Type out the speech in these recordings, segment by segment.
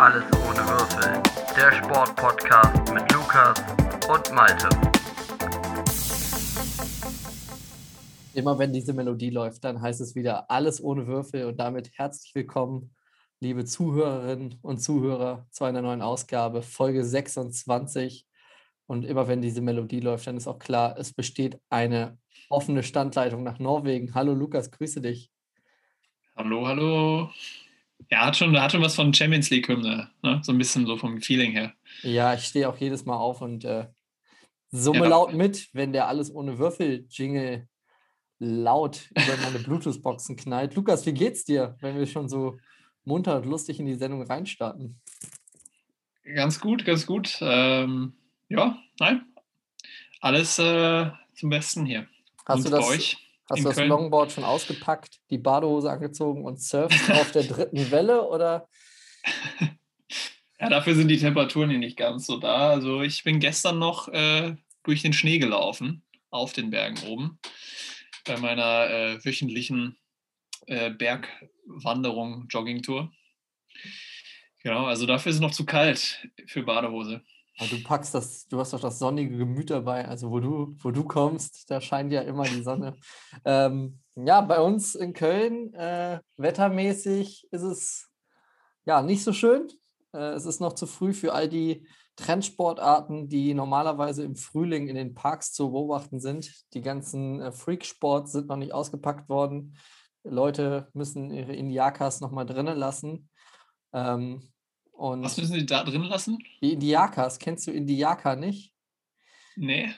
Alles ohne Würfel. Der Sportpodcast mit Lukas und Malte. Immer wenn diese Melodie läuft, dann heißt es wieder Alles ohne Würfel und damit herzlich willkommen, liebe Zuhörerinnen und Zuhörer, zu einer neuen Ausgabe, Folge 26. Und immer wenn diese Melodie läuft, dann ist auch klar, es besteht eine offene Standleitung nach Norwegen. Hallo Lukas, grüße dich. Hallo, hallo. Ja, hat schon, hat schon was von Champions League-Hymne, ne? so ein bisschen so vom Feeling her. Ja, ich stehe auch jedes Mal auf und äh, summe Ja. laut mit, wenn der Alles ohne Würfel-Jingle laut über meine Bluetooth-Boxen knallt. Lukas, wie geht's dir, wenn wir schon so munter und lustig in die Sendung reinstarten? Ganz gut, ganz gut. Ähm, ja, nein, alles äh, zum Besten hier. Hast Und du bei das, euch? Hast du das Köln? Longboard schon ausgepackt, die Badehose angezogen und surfst auf der dritten Welle oder? Ja, dafür sind die Temperaturen hier nicht ganz so da. Also ich bin gestern noch äh, durch den Schnee gelaufen, auf den Bergen oben, bei meiner äh, wöchentlichen äh, Bergwanderung, Joggingtour. Genau, also dafür ist es noch zu kalt für Badehose. Aber du packst das, du hast doch das sonnige Gemüt dabei. Also wo du, wo du kommst, da scheint ja immer die Sonne. ähm, ja, bei uns in Köln, äh, wettermäßig ist es ja nicht so schön. Äh, es ist noch zu früh für all die Trendsportarten, die normalerweise im Frühling in den Parks zu beobachten sind. Die ganzen äh, Freaksports sind noch nicht ausgepackt worden. Leute müssen ihre Indiakas noch mal drinnen lassen. Ähm, und Was müssen Sie da drin lassen? die Indiakas, kennst du Indiaka nicht? Nee.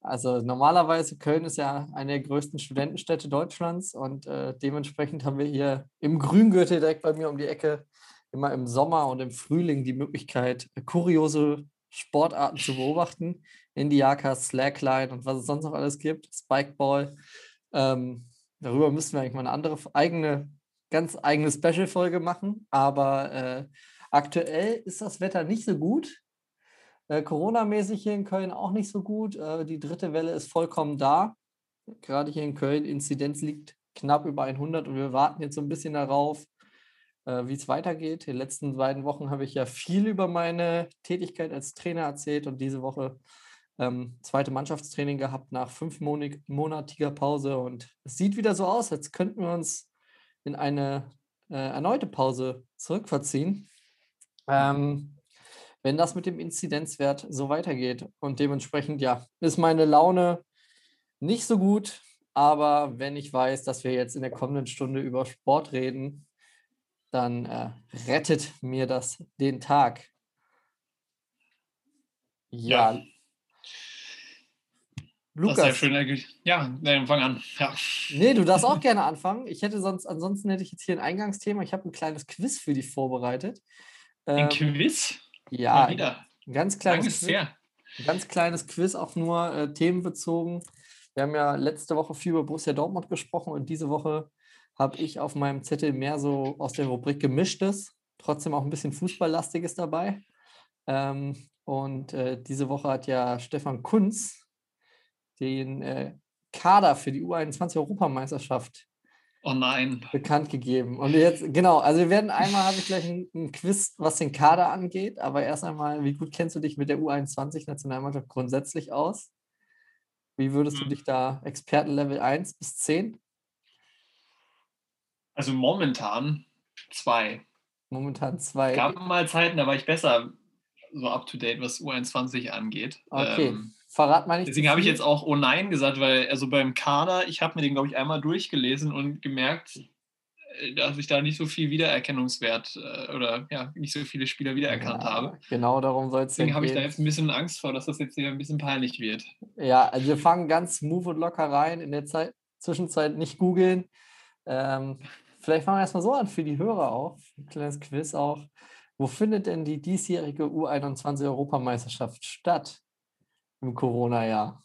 Also normalerweise Köln ist ja eine der größten Studentenstädte Deutschlands und äh, dementsprechend haben wir hier im Grüngürtel direkt bei mir um die Ecke immer im Sommer und im Frühling die Möglichkeit, kuriose Sportarten zu beobachten. Indiakas, Slackline und was es sonst noch alles gibt, Spikeball. Ähm, darüber müssten wir eigentlich mal eine andere eigene, ganz eigene Special-Folge machen, aber äh, aktuell ist das Wetter nicht so gut. Äh, Corona-mäßig hier in Köln auch nicht so gut. Äh, die dritte Welle ist vollkommen da. Gerade hier in Köln, Inzidenz liegt knapp über 100 und wir warten jetzt so ein bisschen darauf, äh, wie es weitergeht. In den letzten beiden Wochen habe ich ja viel über meine Tätigkeit als Trainer erzählt und diese Woche ähm, zweite Mannschaftstraining gehabt nach fünfmonatiger Pause und es sieht wieder so aus, als könnten wir uns in eine äh, erneute Pause zurückverziehen. Ähm, wenn das mit dem Inzidenzwert so weitergeht. Und dementsprechend, ja, ist meine Laune nicht so gut. Aber wenn ich weiß, dass wir jetzt in der kommenden Stunde über Sport reden, dann äh, rettet mir das den Tag. Ja. Ja. Lukas, Das ist ja schön. Ja, dann fang an. Ja. nee, du darfst auch gerne anfangen. Ich hätte sonst, ansonsten hätte ich jetzt hier ein Eingangsthema. Ich habe ein kleines Quiz für dich vorbereitet. Ein Ähm, Quiz? ja, Mal wieder. ein ganz kleines Quiz. her. Ein ganz kleines Quiz, auch nur äh, themenbezogen. Wir haben ja letzte Woche viel über Borussia Dortmund gesprochen und diese Woche habe ich auf meinem Zettel mehr so aus der Rubrik Gemischtes, trotzdem auch ein bisschen Fußballlastiges dabei. Ähm, und äh, diese Woche hat ja Stefan Kunz den äh, Kader für die U21-Europameisterschaft Oh nein. bekannt gegeben. Und jetzt, genau, also wir werden einmal, habe ich gleich ein, ein Quiz, was den Kader angeht, aber erst einmal, wie gut kennst du dich mit der U21-Nationalmannschaft grundsätzlich aus? Wie würdest du Hm. dich da Expertenlevel 1 bis 10? Also momentan zwei. Momentan zwei. gab mal Zeiten, da war ich besser so up to date, was U21 angeht. Okay, Ähm, verrat mal nicht. deswegen habe ich jetzt auch Oh nein gesagt, weil also beim Kader, ich habe mir den, glaube ich, einmal durchgelesen und gemerkt, äh, dass ich da nicht so viel Wiedererkennungswert äh, oder ja, nicht so viele Spieler wiedererkannt Ja, habe. Genau darum soll es Deswegen habe ich da jetzt ein bisschen Angst vor, dass das jetzt hier ein bisschen peinlich wird. Ja, also wir fangen ganz smooth und locker rein. In der Zeit, Zwischenzeit nicht googeln. Ähm, vielleicht fangen wir erstmal so an für die Hörer auch. Ein kleines Quiz auch. Wo findet denn die diesjährige U21-Europameisterschaft statt im Corona-Jahr?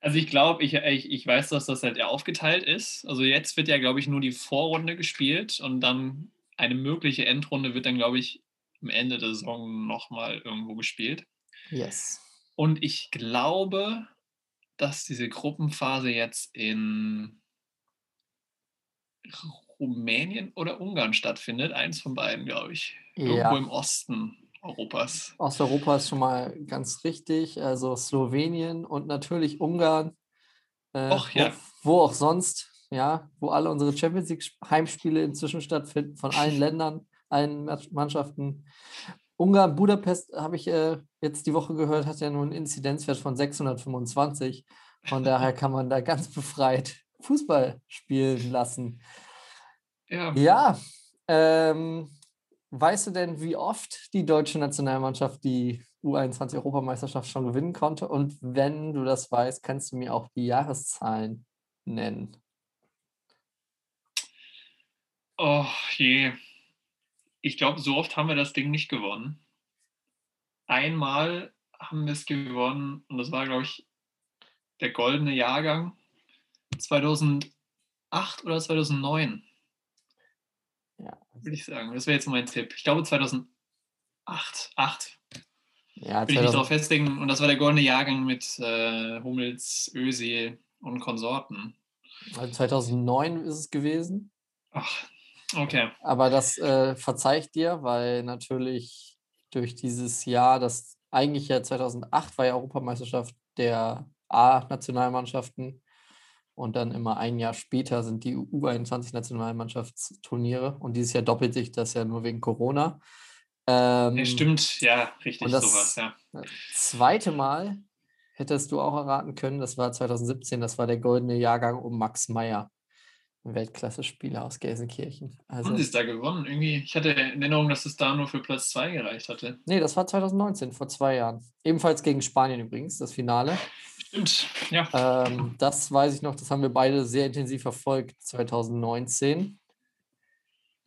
Also ich glaube, ich, ich, ich weiß, dass das halt ja aufgeteilt ist. Also jetzt wird ja, glaube ich, nur die Vorrunde gespielt und dann eine mögliche Endrunde wird dann, glaube ich, am Ende der Saison nochmal irgendwo gespielt. Yes. Und ich glaube, dass diese Gruppenphase jetzt in Rumänien oder Ungarn stattfindet. Eins von beiden, glaube ich. Irgendwo Ja, im Osten Europas. Osteuropa ist schon mal ganz richtig. Also Slowenien und natürlich Ungarn. Äh, Och, ja. wo, wo auch sonst, ja, wo alle unsere Champions League Heimspiele inzwischen stattfinden, von allen Ländern, allen Mannschaften. Ungarn, Budapest, habe ich äh, jetzt die Woche gehört, hat ja nur einen Inzidenzwert von 625. Von daher kann man da ganz befreit Fußball spielen lassen. Ja, Ja, ähm, weißt du denn, wie oft die deutsche Nationalmannschaft die U21-Europameisterschaft schon gewinnen konnte? Und wenn du das weißt, kannst du mir auch die Jahreszahlen nennen. oh je. Ich glaube, so oft haben wir das Ding nicht gewonnen. Einmal haben wir es gewonnen und das war, glaube ich, der goldene Jahrgang 2008 oder 2009, Ja, würde ich sagen. Das wäre jetzt mein Tipp. Ich glaube 2008. Acht. ja Will ich mich darauf 2000, festlegen. Und das war der goldene Jahrgang mit äh, Hummels, Özil und Konsorten. also 2009 ist es gewesen. Ach, okay. Aber das äh, verzeih ich dir, weil natürlich durch dieses Jahr, das eigentlich ja 2008 war ja Europameisterschaft der A-Nationalmannschaften und dann immer ein Jahr später sind die U21-Nationalmannschaftsturniere und dieses Jahr doppelt sich das ja nur wegen Corona. Ähm, Ja, stimmt, ja, richtig, und das- sowas, ja. Zweite Mal hättest du auch erraten können, das war 2017, das war der goldene Jahrgang um Max Meyer, Weltklasse-Spieler aus Gelsenkirchen. Also, Haben sie es da gewonnen? Irgendwie, ich hatte in Erinnerung, dass es da nur für Platz 2 gereicht hatte. nee, das war 2019, vor zwei Jahren. Ebenfalls gegen Spanien übrigens, das Finale. Stimmt, ja. Ähm, das weiß ich noch, das haben wir beide sehr intensiv verfolgt, 2019.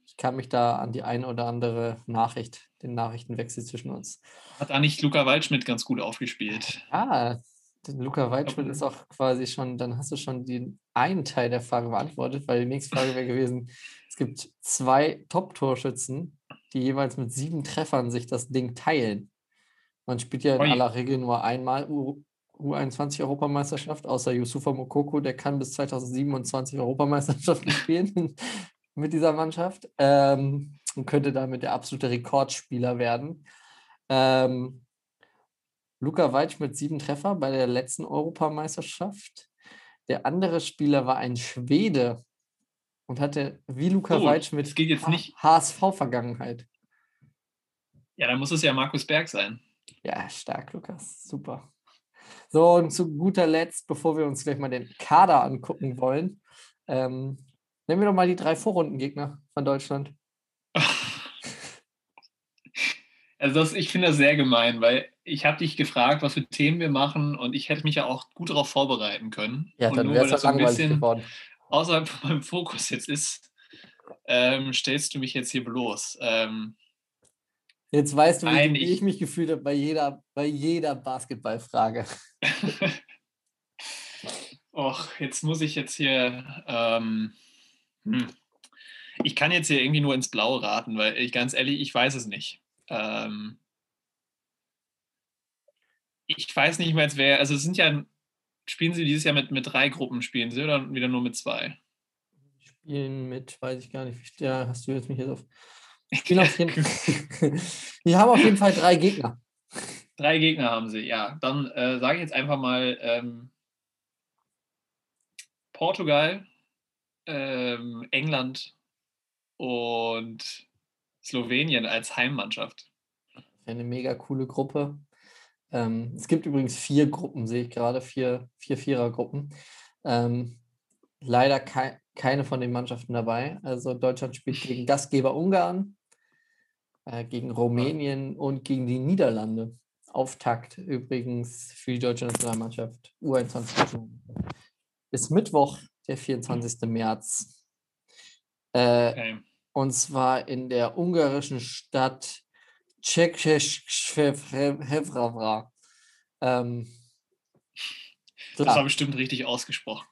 Ich kann mich da an die eine oder andere Nachricht, den Nachrichtenwechsel zwischen uns. Hat nicht Luca Waldschmidt ganz gut aufgespielt? Ah, Luca Waldschmidt ist auch quasi schon, dann hast du schon den einen Teil der Frage beantwortet, weil die nächste Frage wäre gewesen, es gibt zwei Top-Torschützen, die jeweils mit sieben Treffern sich das Ding teilen. Man spielt ja in Ui. aller Regel nur einmal U21-Europameisterschaft, außer Yusufa Mokoko, der kann bis 2027 Europameisterschaften spielen mit dieser Mannschaft ähm, und könnte damit der absolute Rekordspieler werden. Ähm, Luca Waldschmidt sieben Treffer bei der letzten Europameisterschaft. Der andere Spieler war ein Schwede und hatte wie Luca Oh, jetzt nicht- HSV-Vergangenheit. Ja, dann muss es ja Markus Berg sein. Ja, stark, Lukas. Super. So, und zu guter Letzt, bevor wir uns gleich mal den Kader angucken wollen, ähm, nennen wir doch mal die drei Vorrundengegner von Deutschland. Also das, ich finde das sehr gemein, weil ich habe dich gefragt, was für Themen wir machen und ich hätte mich ja auch gut darauf vorbereiten können. Ja, dann wäre es ja so ein bisschen geworden. außerhalb von meinem Fokus jetzt ist, ähm, stellst du mich jetzt hier bloß. Ähm, Jetzt weißt du, wie, Nein, wie ich- ich mich gefühlt habe bei jeder, bei jeder Basketballfrage. Och, jetzt muss ich jetzt hier. Ähm, hm. Ich kann jetzt hier irgendwie nur ins Blaue raten, weil ich ganz ehrlich, ich weiß es nicht. Ähm, ich weiß nicht mehr, wer. Also es sind ja. Spielen Sie dieses Jahr mit, mit drei Gruppen, spielen Sie oder wieder nur mit zwei? Spielen mit, weiß ich gar nicht, ja, hast du jetzt mich jetzt auf. Spielen auf jeden Wir haben auf jeden Fall drei Gegner. Drei Gegner haben sie, ja. Dann äh, sage ich jetzt einfach mal ähm, Portugal, ähm, England und Slowenien als Heimmannschaft. Eine mega coole Gruppe. Ähm, es gibt übrigens vier Gruppen, sehe ich gerade, vier, vier Vierergruppen. Ähm, leider kei keine von den Mannschaften dabei. Also Deutschland spielt gegen Gastgeber Ungarn, äh, gegen Rumänien und gegen die Niederlande. Auftakt übrigens für die deutsche Nationalmannschaft U21. Ist Mittwoch, der 24. März. Äh, Okay. und zwar in der ungarischen Stadt Czechevravra. Ähm, Das war bestimmt richtig ausgesprochen.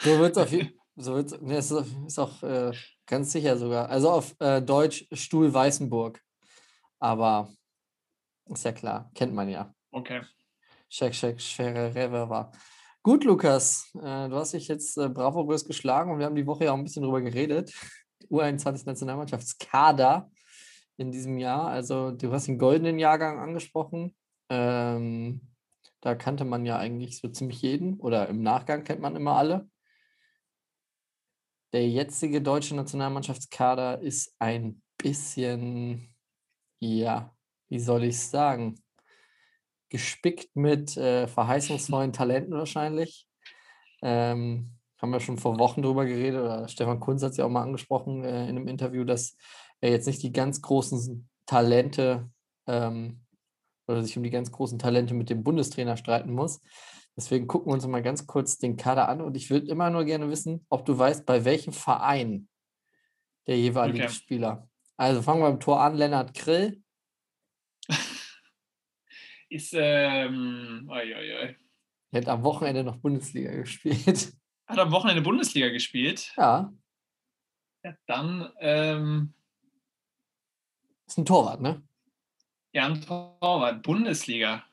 so wird es auf jeden so wird's, ne, ist, auch- ist auch äh, ganz sicher sogar. Also auf äh, Deutsch Stuhl Weißenburg. Aber ist ja klar, kennt man ja. Okay. Czechevravra. Gut, Lukas, äh, du hast dich jetzt äh, bravourös geschlagen und wir haben die Woche ja auch ein bisschen drüber geredet. U21-Nationalmannschaftskader in diesem Jahr. Also, du hast den goldenen Jahrgang angesprochen. Ähm, da kannte man ja eigentlich so ziemlich jeden oder im Nachgang kennt man immer alle. Der jetzige deutsche Nationalmannschaftskader ist ein bisschen, ja, wie soll ich es sagen, gespickt mit äh, verheißungsvollen Talenten wahrscheinlich. Ähm, haben wir schon vor Wochen drüber geredet, oder Stefan Kunz hat es ja auch mal angesprochen äh, in einem Interview, dass er jetzt nicht die ganz großen Talente ähm, oder sich um die ganz großen Talente mit dem Bundestrainer streiten muss. Deswegen gucken wir uns mal ganz kurz den Kader an und ich würde immer nur gerne wissen, ob du weißt, bei welchem Verein der jeweilige Okay. Spieler. Also fangen wir beim Tor an, Lennart Grill. Ist, ähm, oi, oi, oi. Der hat am Wochenende noch Bundesliga gespielt. Hat am Wochenende Bundesliga gespielt. Ja, Ja, dann, ähm, ist ein Torwart, ne? ja, ein Torwart, Bundesliga.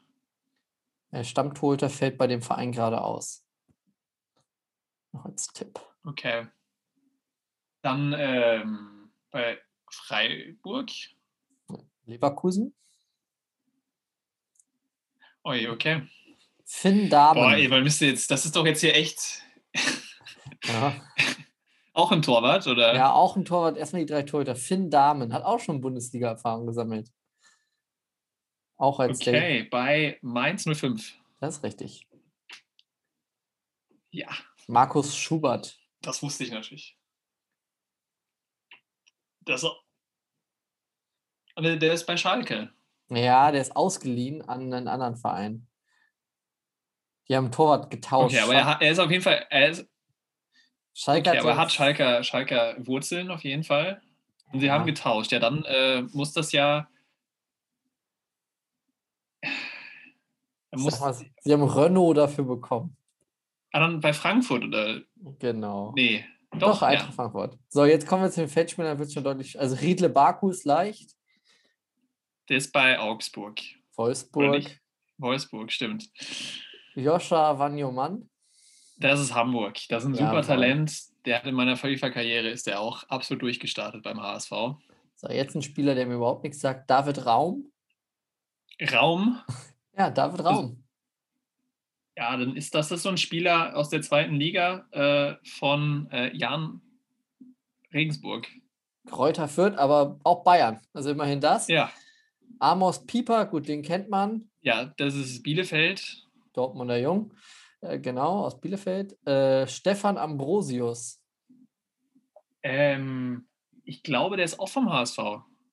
Der Stammtorhüter fällt bei dem Verein gerade aus. Noch als Tipp. Okay. Dann, ähm, bei Freiburg. Leverkusen. Oi, okay. Finn Dahmen. Boah, ey, weil müsste jetzt, das ist doch jetzt hier echt ja. auch ein Torwart, oder? ja, auch ein Torwart. Erstmal die drei Torhüter. Finn Dahmen hat auch schon Bundesliga-Erfahrung gesammelt. Auch als. Okay, bei Mainz 05. Das ist richtig. Ja, Markus Schubert. das wusste ich natürlich. Das, Und der ist bei Schalke. Ja, der ist ausgeliehen an einen anderen Verein. Die haben Torwart getauscht. Okay, aber er, hat, er ist auf jeden Fall, er ist, Schalke okay, aber er hat Schalker, Schalker Wurzeln auf jeden Fall. Und sie Ja. haben getauscht. Ja, dann äh, muss das ja. Muss, mal, Sie haben Renault dafür bekommen. ah, dann bei Frankfurt oder. Genau. Nee. Doch, Doch, Eintracht ja. Frankfurt. So, jetzt kommen wir zu den Feldspielern, wird schon deutlich. Also Riedle Baku ist leicht. Der ist bei Augsburg. Wolfsburg. Wolfsburg, stimmt. Joscha Wanyoman. Das ist Hamburg. Das ist ein super Jawohl. Talent. Der hat in meiner FIFA-Karriere ist der auch absolut durchgestartet beim HSV. So, jetzt ein Spieler, der mir überhaupt nichts sagt. David Raum. Raum, Ja, David Raum. ja, dann ist das, das ist so ein Spieler aus der zweiten Liga äh, von äh, Jan Regensburg. Kräuter Fürth, aber auch Bayern. Also immerhin das. Ja, Amos Pieper, gut, den kennt man. ja, das ist Bielefeld. Dortmunder Jung. Äh, genau, aus Bielefeld. Äh, Stefan Ambrosius. Ähm, ich glaube, der ist auch vom HSV.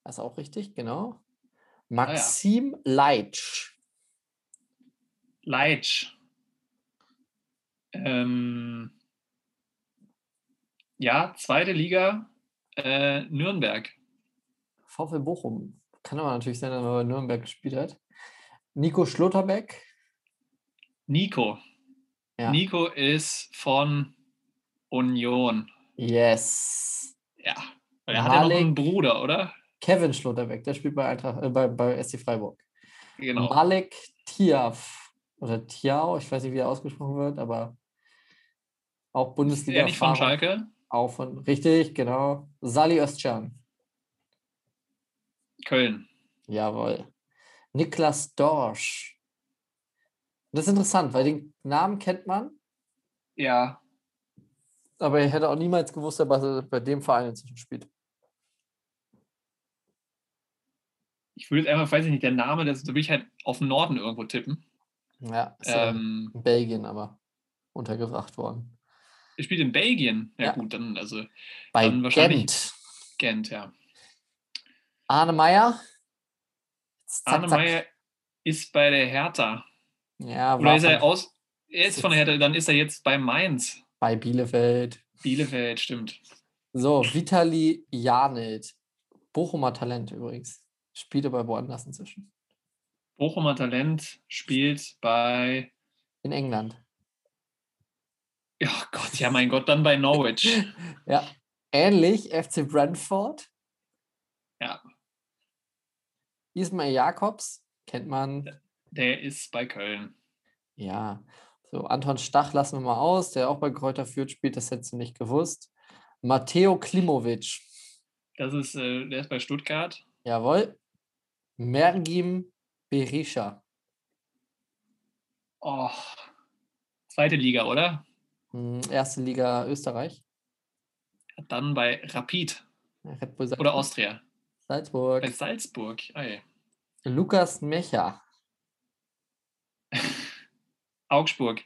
Das ist auch richtig, genau. Ah Maxim Leitsch. Leitsch. Ähm, ja, zweite Liga, äh, Nürnberg. VfL Bochum. Kann aber natürlich sein, dass er bei Nürnberg gespielt hat. Nico Schlotterbeck. Nico. Ja. Nico ist von Union. Yes. Ja. Weil er hat ja noch einen. Bruder, oder? Kevin Schlotterbeck, der spielt bei, Eintracht, äh, bei, bei SC Freiburg. Genau. Malik Tiaf. Oder Tiao, ich weiß nicht, wie er ausgesprochen wird, aber auch Bundesliga. Ja, nicht von Schalke. Auch von, richtig, genau. Sali Özcan. Köln. Jawohl. Niklas Dorsch. Das ist interessant, weil den Namen kennt man, Ja. aber ich hätte auch niemals gewusst, dass er bei dem Verein inzwischen spielt. Ich würde jetzt einfach, weiß ich nicht, der Name, das, da will ich halt auf den Norden irgendwo tippen. Ja, ist Ähm, in Belgien aber untergebracht worden. er spielt in Belgien. Ja, Ja. gut, dann also Bei Dann wahrscheinlich- Gent. Gent, ja. Arne Meyer. Zack, Arne zack. Meyer ist bei der Hertha. Ja, Oder ist er aus. Er ist von der Hertha, dann ist er jetzt bei Mainz. bei Bielefeld. Bielefeld, stimmt. So, Vitali Janelt. Bochumer Talent übrigens. Spielt aber woanders inzwischen. Bochumer Talent spielt bei. In England. Ja Gott, ja mein Gott, dann bei Norwich. Ja. Ähnlich FC Brentford. Ja. Ismail Jakobs. Kennt man. Der ist bei Köln. Ja. So, Anton Stach lassen wir mal aus, der auch bei Kräuter Fürth spielt, das hättest du nicht gewusst. Matteo Klimovic. Das ist, äh, der ist bei Stuttgart. Jawohl. Mergim Berisha. Oh, zweite Liga, oder? Hm, Erste Liga Österreich. Dann bei Rapid oder Austria. Salzburg. Bei Salzburg. Ei. Lukas Mecher. Augsburg.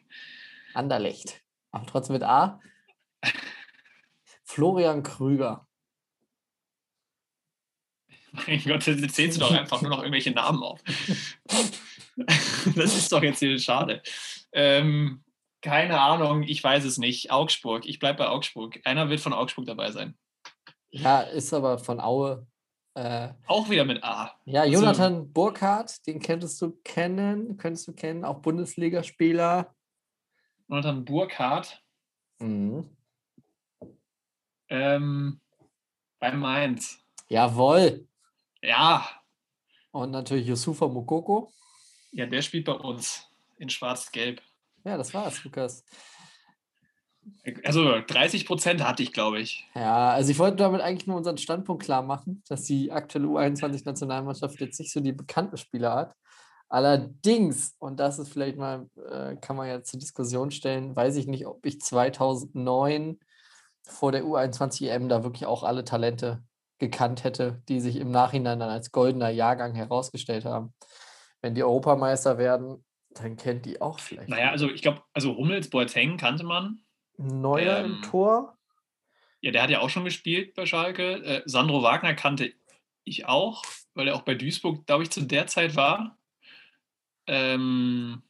Anderlecht. Aber trotzdem mit A. Florian Krüger. Mein Gott, jetzt zählst du doch einfach nur noch irgendwelche Namen auf. das ist doch jetzt hier schade. Ähm, keine Ahnung, ich weiß es nicht. Augsburg, ich bleibe bei Augsburg. Einer wird von Augsburg dabei sein. Ja, ist aber von Aue. Äh, Auch wieder mit A. ja, Also- Jonathan Burkhardt, den könntest du kennen, könntest du kennen, auch Bundesligaspieler. Jonathan Burkhardt Mhm. ähm, bei Mainz. Jawohl. Ja, Und natürlich Yusufa Mukoko. ja, der spielt bei uns in Schwarz-Gelb. Ja, das war's, Lukas. Also 30 Prozent hatte ich, glaube ich. Ja, also ich wollte damit eigentlich nur unseren Standpunkt klar machen, dass die aktuelle U21-Nationalmannschaft jetzt nicht so die bekannten Spieler hat. Allerdings, und das ist vielleicht mal, äh, kann man ja zur Diskussion stellen, weiß ich nicht, ob ich 2009 vor der U21-EM da wirklich auch alle Talente gekannt hätte, die sich im Nachhinein dann als goldener Jahrgang herausgestellt haben. Wenn die Europameister werden, dann kennt die auch vielleicht. Naja, also ich glaube, also Hummels, Boateng kannte man. Neuer im ähm, Tor. Ja, der hat ja auch schon gespielt bei Schalke. Äh, Sandro Wagner kannte ich auch, weil er auch bei Duisburg, glaube ich, zu der Zeit war. Ähm,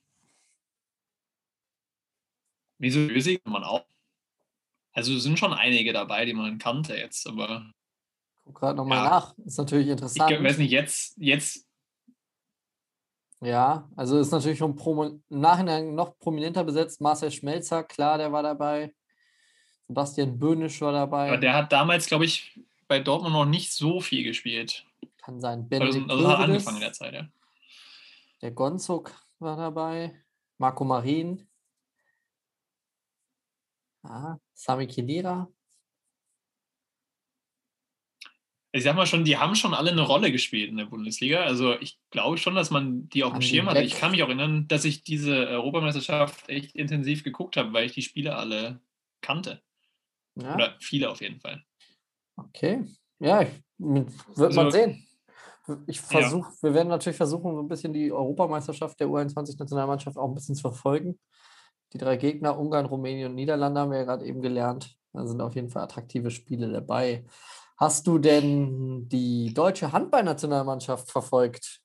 wieso Ösig kann man auch? Also es sind schon einige dabei, die man kannte jetzt, aber Guck gerade nochmal ja. nach. Ist natürlich ich interessant. glaub, weiß nicht, jetzt, jetzt, Ja, also ist natürlich schon im Nachhinein noch prominenter besetzt. Marcel Schmelzer, klar, der war dabei. Sebastian Böhnisch war dabei. aber der hat damals, glaube ich, bei Dortmund noch nicht so viel gespielt. Kann sein. Also, Benedikt also hat Hövedes, angefangen in der Zeit, ja. Der Gonzog war dabei. Marco Marin. Ah, Sami Khedira. Ich sag mal schon, die haben schon alle eine Rolle gespielt in der Bundesliga. Also ich glaube schon, dass man die auf dem Schirm weg? Ich kann mich auch erinnern, dass ich diese Europameisterschaft echt intensiv geguckt habe, weil ich die Spiele alle kannte. Ja, Oder viele auf jeden Fall. okay. Ja, wird man Also- sehen. Ich versuche, wir werden natürlich versuchen, so ein bisschen die Europameisterschaft der U21-Nationalmannschaft auch ein bisschen zu verfolgen. Die drei Gegner, Ungarn, Rumänien und Niederlande, haben wir ja gerade eben gelernt. Da sind auf jeden Fall attraktive Spiele dabei. Hast du denn die deutsche Handballnationalmannschaft verfolgt?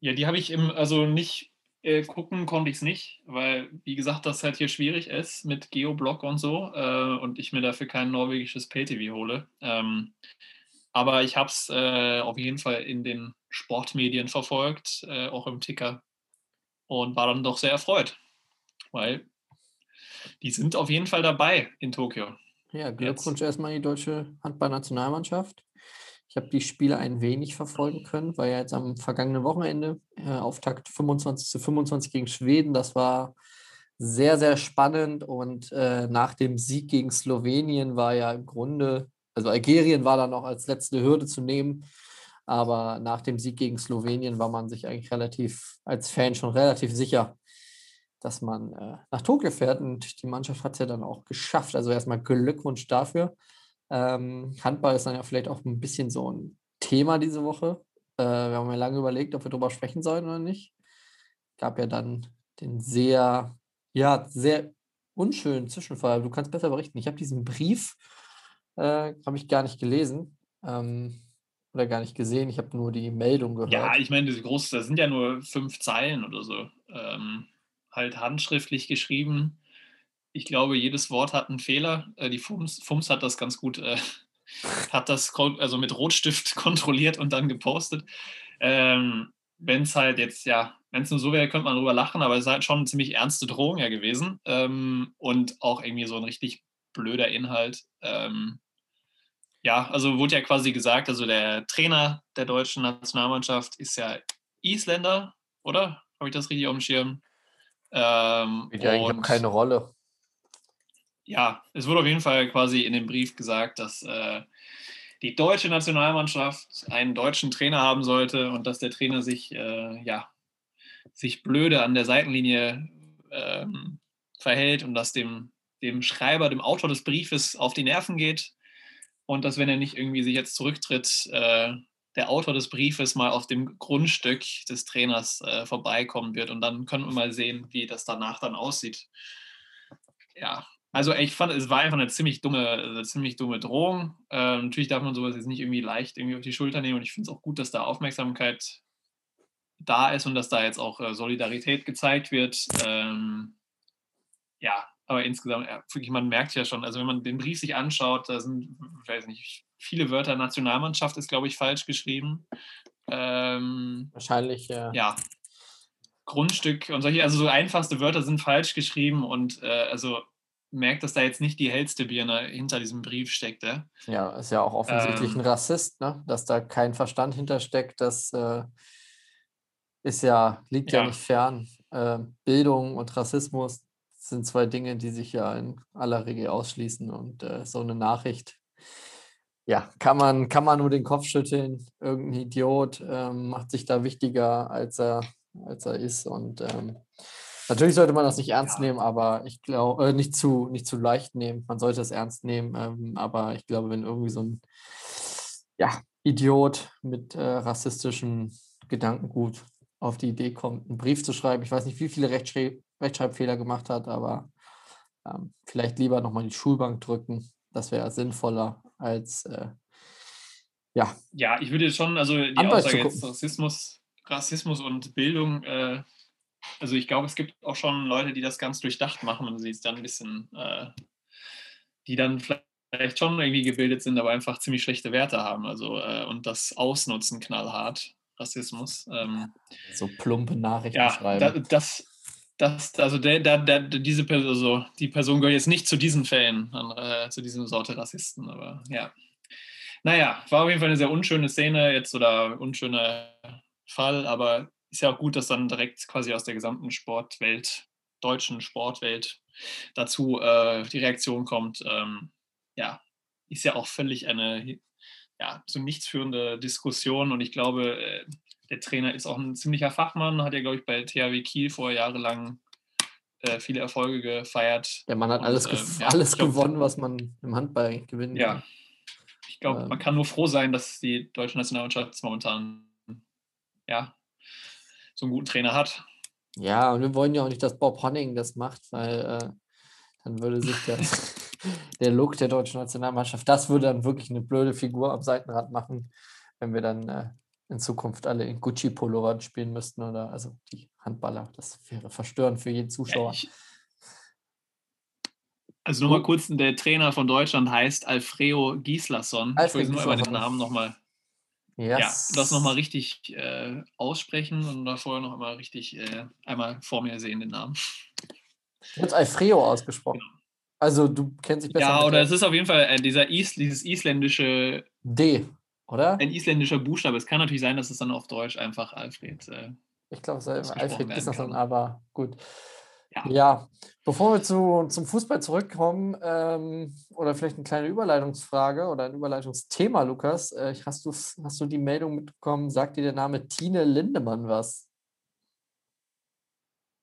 Ja, die habe ich im, also nicht äh, gucken konnte ich es nicht, weil, wie gesagt, das halt hier schwierig ist mit Geoblock und so äh, und ich mir dafür kein norwegisches Pay-TV hole. Ähm, aber ich habe es äh, auf jeden Fall in den Sportmedien verfolgt, äh, auch im Ticker und war dann doch sehr erfreut, weil die sind auf jeden Fall dabei in Tokio. Ja, Glückwunsch erstmal an die deutsche Handballnationalmannschaft. Ich habe die Spiele ein wenig verfolgen können, weil ja jetzt am vergangenen Wochenende äh, Auftakt 25 zu 25 gegen Schweden. Das war sehr, sehr spannend und äh, nach dem Sieg gegen Slowenien war ja im Grunde, also Algerien war dann noch als letzte Hürde zu nehmen, aber nach dem Sieg gegen Slowenien war man sich eigentlich relativ, als Fan schon relativ sicher, dass man äh, nach Tokio fährt und die Mannschaft hat es ja dann auch geschafft. Also erstmal Glückwunsch dafür. Ähm, Handball ist dann ja vielleicht auch ein bisschen so ein Thema diese Woche. Äh, wir haben ja lange überlegt, ob wir darüber sprechen sollen oder nicht. Gab ja dann den sehr, ja, sehr unschönen Zwischenfall. Du kannst besser berichten. Ich habe diesen Brief, äh, habe ich gar nicht gelesen ähm, oder gar nicht gesehen. Ich habe nur die Meldung gehört. Ja, ich meine, das große, das sind ja nur fünf Zeilen oder so. Ähm, halt handschriftlich geschrieben. Ich glaube, jedes Wort hat einen Fehler. Äh, die FUMS, FUMS hat das ganz gut, äh, hat das also mit Rotstift kontrolliert und dann gepostet. Ähm, wenn es halt jetzt, ja, wenn es nur so wäre, könnte man drüber lachen, aber es ist halt schon eine ziemlich ernste Drohung ja gewesen. Ähm, und auch irgendwie so ein richtig blöder Inhalt. Ähm, ja, also wurde ja quasi gesagt, also der Trainer der deutschen Nationalmannschaft ist ja Isländer, oder? Habe ich das richtig auf dem Schirm? Ähm, Spielt ja eigentlich keine Rolle. ja, es wurde auf jeden Fall quasi in dem Brief gesagt, dass äh, die deutsche Nationalmannschaft einen deutschen Trainer haben sollte und dass der Trainer sich, äh, ja, sich blöde an der Seitenlinie ähm, verhält und dass dem, dem Schreiber, dem Autor des Briefes auf die Nerven geht und dass, wenn er nicht irgendwie sich jetzt zurücktritt, äh, der Autor des Briefes mal auf dem Grundstück des Trainers äh, vorbeikommen wird und dann können wir mal sehen, wie das danach dann aussieht. Ja, also ich fand, es war einfach eine ziemlich dumme, eine ziemlich dumme Drohung. Ähm, natürlich darf man sowas jetzt nicht irgendwie leicht irgendwie auf die Schulter nehmen und ich finde es auch gut, dass da Aufmerksamkeit da ist und dass da jetzt auch äh, Solidarität gezeigt wird. Ähm, ja, aber insgesamt, ja, wirklich, man merkt ja schon, also wenn man den Brief sich anschaut, da sind, ich weiß nicht, viele Wörter Nationalmannschaft ist, glaube ich, falsch geschrieben. Ähm, Wahrscheinlich, äh, ja, Grundstück und solche, also so einfachste Wörter sind falsch geschrieben und äh, also merkt, dass da jetzt nicht die hellste Birne hinter diesem Brief steckte. ja, ist ja auch offensichtlich Ähm. ein Rassist, ne? Dass da kein Verstand hintersteckt, das äh, ist ja, liegt ja, Ja. nicht fern. Äh, Bildung und Rassismus sind zwei Dinge, die sich ja in aller Regel ausschließen und äh, so eine Nachricht, ja, kann man, kann man nur den Kopf schütteln. Irgendein Idiot ähm, macht sich da wichtiger, als er, als er ist. Und ähm, natürlich sollte man das nicht ernst Ja. nehmen, aber ich glaube, äh, nicht, zu, nicht zu leicht nehmen. Man sollte es ernst nehmen, ähm, aber ich glaube, wenn irgendwie so ein ja, Idiot mit äh, rassistischem Gedankengut auf die Idee kommt, einen Brief zu schreiben, ich weiß nicht, wie viele Rechtschrei Rechtschreibfehler gemacht hat, aber ähm, vielleicht lieber nochmal die Schulbank drücken. Das wäre sinnvoller als äh, ja, Ja, ich würde schon, also die Anwalt Aussage jetzt. Rassismus, Rassismus und Bildung, äh, also ich glaube, es gibt auch schon Leute, die das ganz durchdacht machen und sie es dann ein bisschen, äh, die dann vielleicht schon irgendwie gebildet sind, aber einfach ziemlich schlechte Werte haben, also äh, und das ausnutzen knallhart, Rassismus. Ähm, so plumpe Nachrichten ja, schreiben. da, das, das, also der, der, der, diese Person, also die Person gehört jetzt nicht zu diesen Fällen, äh, zu diesem Sorte Rassisten, aber ja. Naja, war auf jeden Fall eine sehr unschöne Szene jetzt oder unschöner Fall, aber ist ja auch gut, dass dann direkt quasi aus der gesamten Sportwelt, deutschen Sportwelt, dazu äh, die Reaktion kommt. Ähm, ja, ist ja auch völlig eine ja, so nichtsführende Diskussion und ich glaube, äh, der Trainer ist auch ein ziemlicher Fachmann, hat ja, glaube ich, bei THW Kiel vor jahrelang äh, viele Erfolge gefeiert. Der Mann hat und, alles, gew- ja, alles glaub, gewonnen, was man im Handball gewinnen Ja, kann. ich glaube, Ähm. man kann nur froh sein, dass die deutsche Nationalmannschaft momentan ja, so einen guten Trainer hat. Ja, und wir wollen ja auch nicht, dass Bob Honning das macht, weil äh, dann würde sich der, der Look der deutschen Nationalmannschaft, das würde dann wirklich eine blöde Figur am Seitenrad machen, wenn wir dann äh, in Zukunft alle in Gucci-Pullovern spielen müssten oder also die Handballer. Das wäre verstörend für jeden Ja, Zuschauer. ich, also nochmal kurz, der Trainer von Deutschland heißt Alfredo Gislason. Ich Alfred wollte nur einmal den. Namen nochmal Yes. ja, das nochmal richtig äh, aussprechen und davor noch einmal richtig äh, einmal vor mir sehen, den Namen. Wird Alfredo ausgesprochen. Also du kennst dich besser Ja, oder der es ist auf jeden Fall äh, dieser Is, dieses isländische, D, oder? ein isländischer Buchstabe. Es kann natürlich sein, dass es dann auf Deutsch einfach Alfred. Äh, Ich glaube, ist Alfred werden Gislason, kann. aber gut. Ja. Ja, bevor wir zu, zum Fußball zurückkommen, ähm, oder vielleicht eine kleine Überleitungsfrage oder ein Überleitungsthema, Lukas. Äh, hast, du, hast du die Meldung mitbekommen, sagt dir der Name Tine Lindemann was?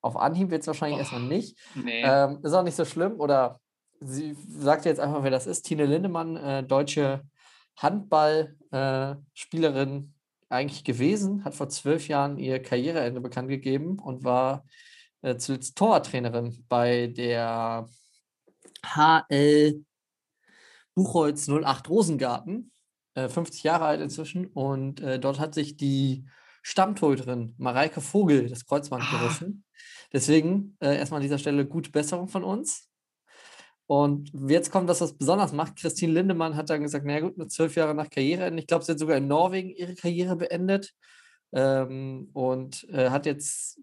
Auf Anhieb wird es wahrscheinlich Oh, erstmal nicht. nee. Ähm, ist auch nicht so schlimm. Oder sie sagt jetzt einfach, wer das ist. Tine Lindemann, äh, deutsche Handballspielerin äh, eigentlich gewesen, hat vor zwölf Jahren ihr Karriereende bekannt gegeben und war äh, zuletzt Torwarttrainerin bei der HL Buchholz 08 Rosengarten. Äh, 50 Jahre alt inzwischen. Und äh, dort hat sich die Stammtorhüterin Mareike Vogel das Kreuzband Ah. gerissen. Deswegen äh, erstmal an dieser Stelle gute Besserung von uns. Und jetzt kommt das, was besonders macht. Christine Lindemann hat dann gesagt, na gut, nur zwölf Jahre nach Karriereende. Ich glaube, sie hat sogar in Norwegen ihre Karriere beendet ähm, und äh, hat jetzt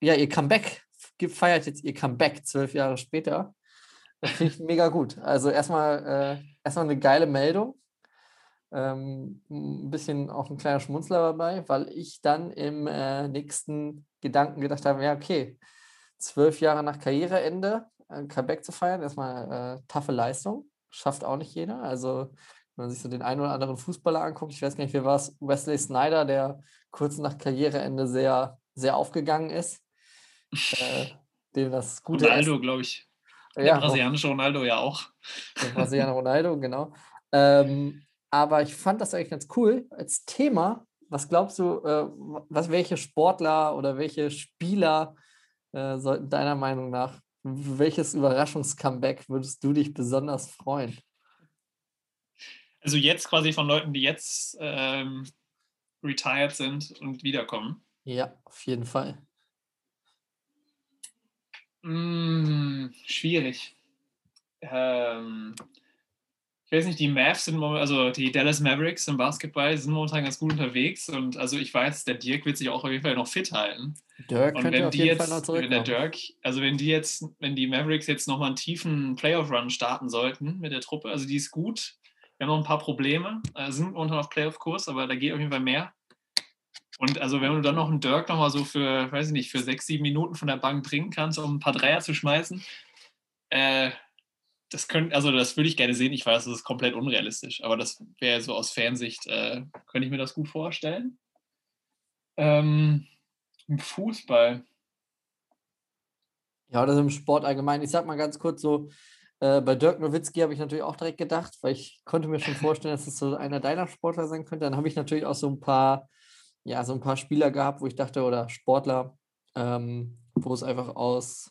ja ihr Comeback, ge- feiert jetzt ihr Comeback zwölf Jahre später. Das finde ich mega gut. Also erstmal, äh, erstmal eine geile Meldung. Ähm, ein bisschen auch ein kleiner Schmunzler dabei, weil ich dann im äh, nächsten Gedanken gedacht habe, ja, okay, zwölf Jahre nach Karriereende Comeback zu feiern. Erstmal äh, taffe Leistung. Schafft auch nicht jeder. Also, wenn man sich so den einen oder anderen Fußballer anguckt, ich weiß gar nicht, wer war es, Wesley Snyder, der kurz nach Karriereende sehr, sehr aufgegangen ist. äh, dem das gute Ronaldo, glaube ich. Ja, der brasilianische Ronaldo ja auch. Der Brasilianer Ronaldo, genau. Ähm, aber ich fand das eigentlich ganz cool als Thema. Was glaubst du, äh, was, welche Sportler oder welche Spieler äh, sollten deiner Meinung nach, welches Überraschungscomeback würdest du dich besonders freuen? Also jetzt quasi von Leuten, die jetzt ähm, retired sind und wiederkommen. Ja, auf jeden Fall. Mm, schwierig. Ähm, ich weiß nicht, die Mavs sind momentan, also die Dallas Mavericks im Basketball sind momentan ganz gut unterwegs und also ich weiß, der Dirk wird sich auch auf jeden Fall noch fit halten. Dirk und könnte wenn auf die jeden jetzt, Fall noch wenn der zurückkommen. Dirk, also wenn die jetzt, wenn die Mavericks jetzt nochmal einen tiefen Playoff-Run starten sollten mit der Truppe, also die ist gut. Wir haben noch ein paar Probleme, äh, sind momentan auf Playoff-Kurs, aber da geht auf jeden Fall mehr. Und also wenn du dann noch einen Dirk nochmal so für, weiß ich nicht, für sechs, sieben Minuten von der Bank bringen kannst, um ein paar Dreier zu schmeißen, äh, das könnte, also das würde ich gerne sehen. Ich weiß, das ist komplett unrealistisch, aber das wäre so aus Fansicht, äh, könnte ich mir das gut vorstellen. Ähm, Im Fußball. Ja, oder im Sport allgemein. Ich sag mal ganz kurz so, äh, bei Dirk Nowitzki habe ich natürlich auch direkt gedacht, weil ich konnte mir schon vorstellen, dass es so einer deiner Sportler sein könnte. Dann habe ich natürlich auch so ein paar, ja, so ein paar Spieler gehabt, wo ich dachte, oder Sportler, ähm, wo es einfach aus,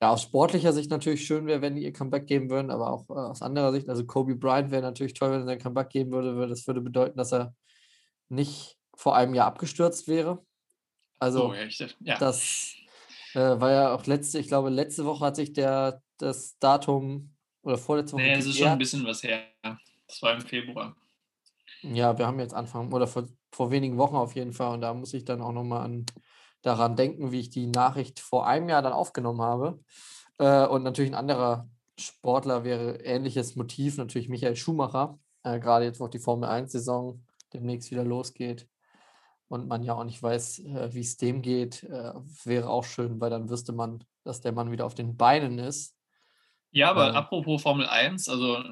ja, aus sportlicher Sicht natürlich schön wäre, wenn die ihr Comeback geben würden, aber auch äh, aus anderer Sicht, also Kobe Bryant wäre natürlich toll, wenn er sein Comeback geben würde, weil das würde bedeuten, dass er nicht vor einem Jahr abgestürzt wäre. Also, So, ja, das äh, war ja auch letzte, ich glaube, letzte Woche hat sich der das Datum oder vorletzte Woche. nee, es ist schon ein bisschen was her. Das war im Februar. Ja, wir haben jetzt Anfang oder vor, vor wenigen Wochen auf jeden Fall und da muss ich dann auch nochmal an, daran denken, wie ich die Nachricht vor einem Jahr dann aufgenommen habe. Äh, und natürlich ein anderer Sportler wäre ähnliches Motiv, natürlich Michael Schumacher, äh, gerade jetzt, wo die Formel 1-Saison demnächst wieder losgeht und man ja auch nicht weiß, äh, wie es dem geht, äh, wäre auch schön, weil dann wüsste man, dass der Mann wieder auf den Beinen ist. Ja, aber Ähm. apropos Formel 1, also,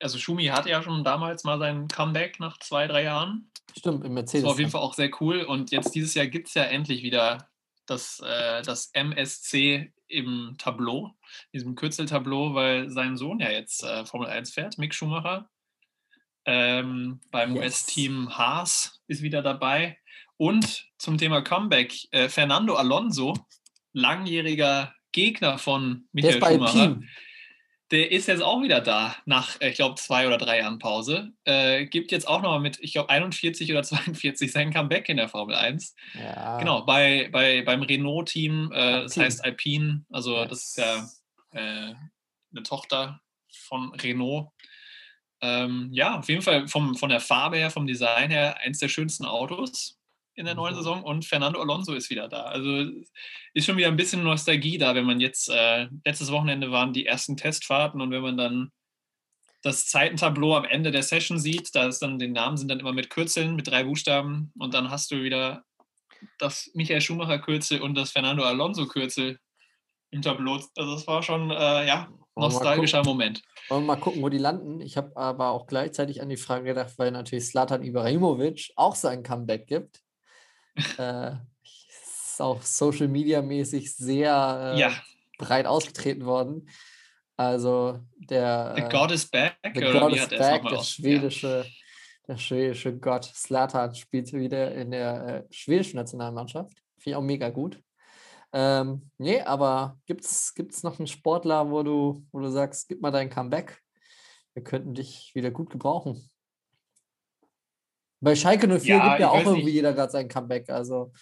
also Schumi hatte ja schon damals mal sein Comeback nach zwei, drei Jahren. Stimmt, im Das Mercedes. war auf jeden Fall auch sehr cool. Und jetzt dieses Jahr gibt es ja endlich wieder das, äh, das MSC im Tableau, diesem Kürzeltableau, weil sein Sohn ja jetzt äh, Formel 1 fährt, Mick Schumacher. Ähm, beim Yes. US-Team Haas ist wieder dabei. Und zum Thema Comeback, äh, Fernando Alonso, langjähriger Gegner von Michael Schumacher, Alpine. Der ist jetzt auch wieder da, nach, äh, ich glaube, zwei oder drei Jahren Pause. Äh, gibt jetzt auch nochmal mit, ich glaube, 41 oder 42 sein Comeback in der Formel 1. Ja. Genau, bei, bei, beim Renault-Team, äh, das heißt Alpine, also Ja. das ist ja äh, eine Tochter von Renault. Ähm, ja, auf jeden Fall vom, von der Farbe her, vom Design her, eins der schönsten Autos in der neuen Mhm. Saison und Fernando Alonso ist wieder da. Also ist schon wieder ein bisschen Nostalgie da, wenn man jetzt, äh, letztes Wochenende waren die ersten Testfahrten und wenn man dann das Zeitentableau am Ende der Session sieht, da ist dann, die Namen sind dann immer mit Kürzeln, mit drei Buchstaben und dann hast du wieder das Michael Schumacher-Kürzel und das Fernando Alonso-Kürzel im Tableau. Also das war schon, äh, ja, nostalgischer Moment. Wollen wir mal gucken, wo die landen. Ich habe aber auch gleichzeitig an die Frage gedacht, weil natürlich Slatan Ibrahimovic auch sein Comeback gibt. Äh, ist auch Social Media mäßig sehr äh, Ja, breit ausgetreten worden. Also der The äh, God is Back, The oder God is back, der schwedische, der schwedische Gott Slatan spielt wieder in der äh, schwedischen Nationalmannschaft. Finde ich auch mega gut. Ähm, nee, aber gibt es noch einen Sportler, wo du, wo du sagst, gib mal dein Comeback? Wir könnten dich wieder gut gebrauchen. Bei Schalke 04 Ja, gibt ja auch irgendwie nicht. jeder gerade sein Comeback. Also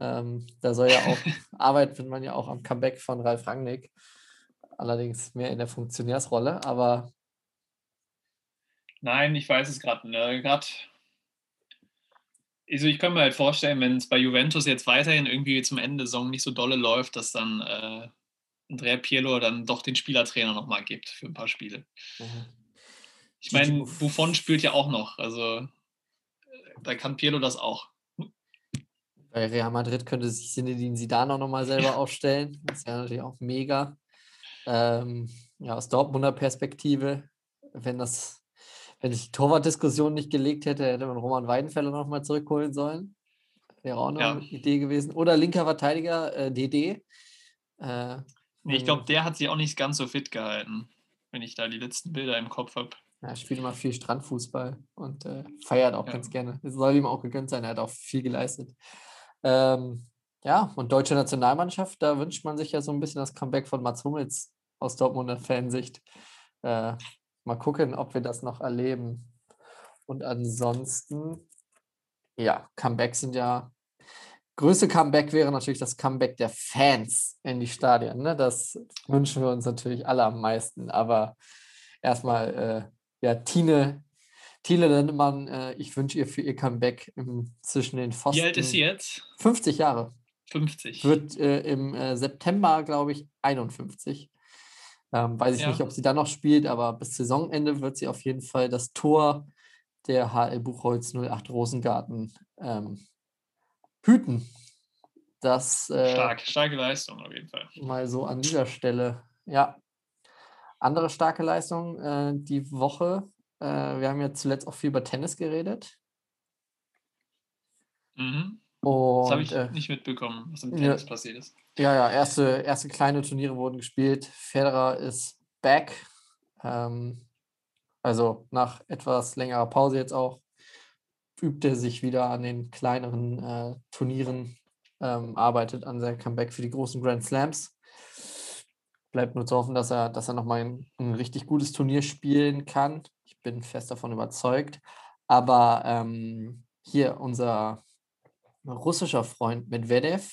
ähm, da soll ja auch, arbeitet man ja auch am Comeback von Ralf Rangnick. Allerdings mehr in der Funktionärsrolle, aber Nein, ich weiß es gerade. Ne? Gerade. Also ich kann mir halt vorstellen, wenn es bei Juventus jetzt weiterhin irgendwie zum Ende der Saison nicht so dolle läuft, dass dann äh, Andrea Pirlo dann doch den Spielertrainer nochmal gibt für ein paar Spiele. äh, Ich meine, Buff- Buffon spielt ja auch noch. Also äh, da kann Pirlo das auch. Bei Real Madrid könnte sich Zinedine Zidane auch nochmal selber aufstellen. Das wäre natürlich auch mega. Ähm, ja, aus Dortmunder Perspektive, wenn das, wenn sich die Torwartdiskussion nicht gelegt hätte, hätte man Roman Weidenfeller nochmal zurückholen sollen. Wäre auch noch Ja. eine Idee gewesen. Oder linker Verteidiger, äh, DD. Äh, Nee, ich glaube, der hat sich auch nicht ganz so fit gehalten, wenn ich da die letzten Bilder im Kopf habe. Ja, er spielt immer viel Strandfußball und äh, feiert auch Ja. ganz gerne. Es soll ihm auch gegönnt sein, er hat auch viel geleistet. Ähm, ja, und deutsche Nationalmannschaft, da wünscht man sich ja so ein bisschen das Comeback von Mats Hummels aus Dortmunder Fansicht. Äh, mal gucken, ob wir das noch erleben. Und ansonsten, ja, Comebacks sind ja. Größte Comeback wäre natürlich das Comeback der Fans in die Stadien. Ne? Das wünschen wir uns natürlich alle am meisten. Aber erstmal, äh, ja, Tine, Tine Lindemann, äh, ich wünsche ihr für ihr Comeback im, zwischen den Pfosten. Wie alt ist sie jetzt? 50 Jahre. 50. Wird äh, im äh, September, glaube ich, 51. Ähm, weiß ich Ja. nicht, ob sie dann noch spielt, aber bis Saisonende wird sie auf jeden Fall das Tor der HL Buchholz 08 Rosengarten ähm, hüten. Das äh, Stark, starke Leistung auf jeden Fall. mal so an dieser Stelle. Ja. Andere starke Leistung äh, die Woche. Äh, wir haben ja zuletzt auch viel über Tennis geredet. Mhm. Und Das habe ich äh, nicht mitbekommen, was im ja. Tennis passiert ist. Ja, ja, erste, erste kleine Turniere wurden gespielt. Federer ist back. Ähm, also nach etwas längerer Pause jetzt auch übt er sich wieder an den kleineren äh, Turnieren, ähm, arbeitet an seinem Comeback für die großen Grand Slams. Bleibt nur zu hoffen, dass er, dass er nochmal ein, ein richtig gutes Turnier spielen kann. Ich bin fest davon überzeugt. Aber ähm, hier unser russischer Freund Medvedev,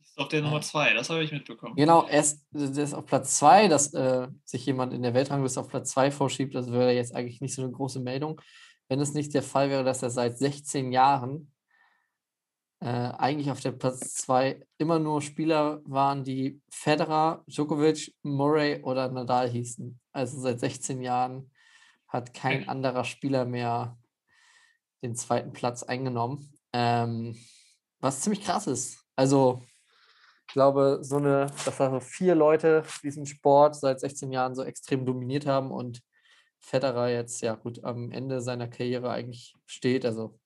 Ist auf der Nummer 2, das habe ich mitbekommen. Genau, er ist, der ist auf Platz 2, dass äh, sich jemand in der Weltrangliste auf Platz 2 vorschiebt, das wäre jetzt eigentlich nicht so eine große Meldung. Wenn es nicht der Fall wäre, dass er seit 16 Jahren äh, eigentlich auf der Platz 2 immer nur Spieler waren, die Federer, Djokovic, Murray oder Nadal hießen. Also seit 16 Jahren hat kein Okay. anderer Spieler mehr den zweiten Platz eingenommen. Ähm, was ziemlich krass ist. Also, ich glaube, so eine, dass da so vier Leute diesen Sport seit 16 Jahren so extrem dominiert haben und Federer jetzt, ja gut, am Ende seiner Karriere eigentlich steht. Also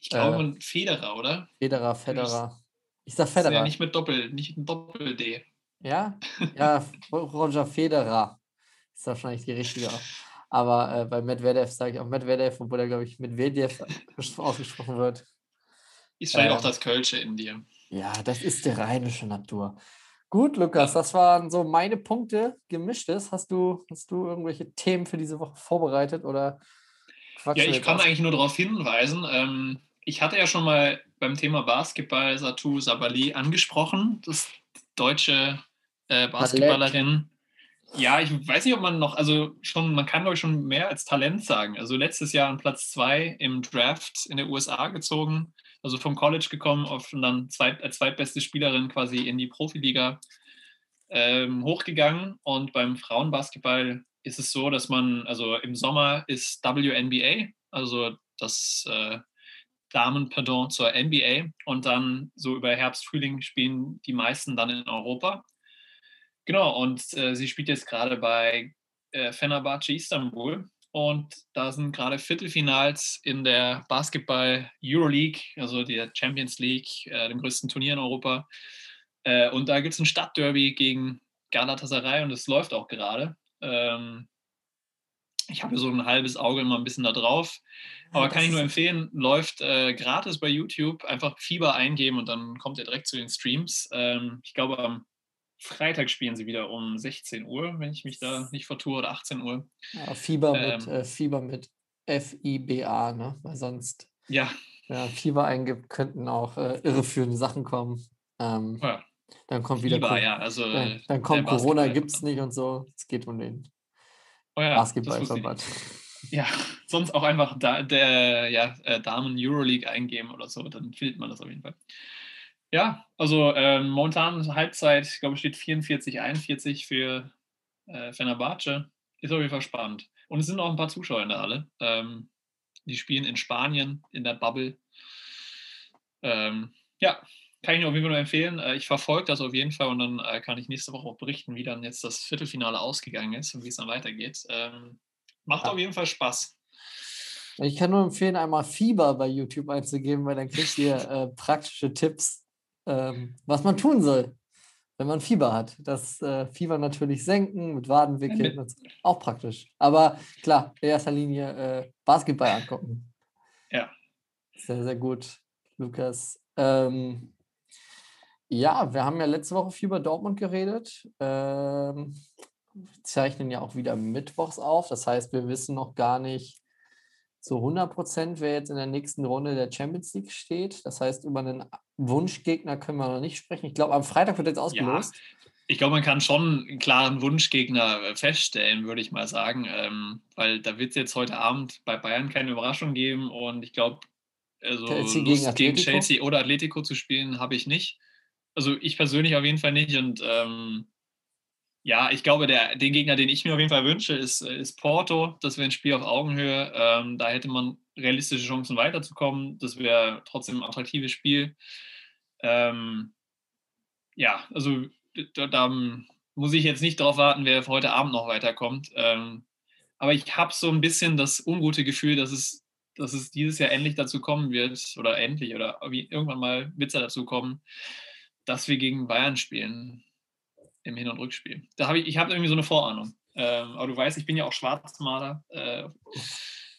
Ich glaube, Äh, man Federer, oder? Federer, Federer. Ich sag ist ja Federer. nicht mit Doppel, nicht ein Doppel-D. Ja, ja, Ro- Roger Federer ist wahrscheinlich die richtige. Aber äh, bei Medvedev sage ich auch Medvedev, obwohl er, glaube ich, Medvedev ausgesprochen wird. Ist vielleicht Ähm, auch das Kölsche in dir. Ja, das ist die rheinische Natur. Gut, Lukas, das waren so meine Punkte. Gemischtes. Hast du, hast du irgendwelche Themen für diese Woche vorbereitet oder Ja, quatschen wir ich kann eigentlich nur darauf hinweisen, ähm, ich hatte ja schon mal beim Thema Basketball Satu Sabali angesprochen, das deutsche äh, Basketballerin. Ja, ich weiß nicht, ob man noch, also schon, man kann glaube ich schon mehr als Talent sagen. Also letztes Jahr an Platz zwei im Draft in der USA gezogen, also vom College gekommen auf und dann zweit, als zweitbeste Spielerin quasi in die Profiliga ähm, hochgegangen. Und beim Frauenbasketball ist es so, dass man, also im Sommer ist WNBA, also das äh, Damenpendant zur NBA. Und dann so über Herbst, Frühling spielen die meisten dann in Europa. Genau, und äh, sie spielt jetzt gerade bei äh, Fenerbahce Istanbul. Und da sind gerade Viertelfinals in der Basketball Euroleague, also der Champions League, äh, dem größten Turnier in Europa. Äh, und da gibt es ein Stadtderby gegen Galatasaray und es läuft auch gerade. Ähm, ich habe so ein halbes Auge immer ein bisschen da drauf. Aber das kann ich nur empfehlen, läuft äh, gratis bei YouTube. Einfach Fieber eingeben und dann kommt ihr direkt zu den Streams. Ähm, ich glaube, am Freitag spielen sie wieder um 16 Uhr, wenn ich mich da nicht vertue, oder 18 Uhr. Ja, Fieber mit, Ähm. äh, Fieber mit F-I-B-A, ne? Weil sonst, Ja, wenn man Fieber eingibt, könnten auch äh, irreführende Sachen kommen. Ähm, ja dann kommt wieder Fieber, Co- ja. Also, Ja, äh, dann kommt der Corona, gibt es nicht und so. Es geht um den Oh ja, Basketballverband. nicht. Ja, sonst auch einfach da, der ja, äh, Damen Euroleague eingeben oder so, dann findet man das auf jeden Fall. Ja, also ähm, momentan Halbzeit, ich glaube, steht 44, 41 für äh, Fenerbahce. Ist auf jeden Fall spannend. Und es sind auch ein paar Zuschauer in der Halle. Ähm, die spielen in Spanien, in der Bubble. Ähm, ja, kann ich auf jeden Fall nur empfehlen. Äh, ich verfolge das auf jeden Fall und dann äh, kann ich nächste Woche auch berichten, wie dann jetzt das Viertelfinale ausgegangen ist und wie es dann weitergeht. Ähm, macht Ja. auf jeden Fall Spaß. Ich kann nur empfehlen, einmal Fieber bei YouTube einzugeben, weil dann kriegt ihr äh, praktische Tipps, ähm, was man tun soll, wenn man Fieber hat. Das äh, Fieber natürlich senken, mit Waden wickeln, und so. auch praktisch. Aber klar, in erster Linie äh, Basketball angucken. Ja. Sehr, sehr gut, Lukas. Ähm, ja, wir haben ja letzte Woche viel über Dortmund geredet. Ähm, wir zeichnen ja auch wieder mittwochs auf. Das heißt, wir wissen noch gar nicht zu 100 Prozent, wer jetzt in der nächsten Runde der Champions League steht. Das heißt, über einen Wunschgegner können wir noch nicht sprechen. Ich glaube, am Freitag wird jetzt ausgelost. Ich glaube, man kann schon einen klaren Wunschgegner äh, feststellen, würde ich mal sagen, ähm, weil da wird es jetzt heute Abend bei Bayern keine Überraschung geben und ich glaube, also Chelsea gegen Lust gegen? Chelsea oder Atletico zu spielen, habe ich nicht. Also ich persönlich auf jeden Fall nicht und ähm, ja, ich glaube, der, den Gegner, den ich mir auf jeden Fall wünsche, ist, äh, ist Porto. Das wäre ein Spiel auf Augenhöhe. Ähm, da hätte man realistische Chancen weiterzukommen. Das wäre trotzdem ein attraktives Spiel. Ähm, ja, also da, da muss ich jetzt nicht drauf warten, wer heute Abend noch weiterkommt. Ähm, aber ich habe so ein bisschen das ungute Gefühl, dass es, dass es dieses Jahr endlich dazu kommen wird, oder endlich, oder irgendwann mal ja dazu kommen, dass wir gegen Bayern spielen im Hin- und Rückspiel. Da habe ich, ich habe irgendwie so eine Vorahnung. Ähm, aber du weißt, ich bin ja auch Schwarzmaler. Äh,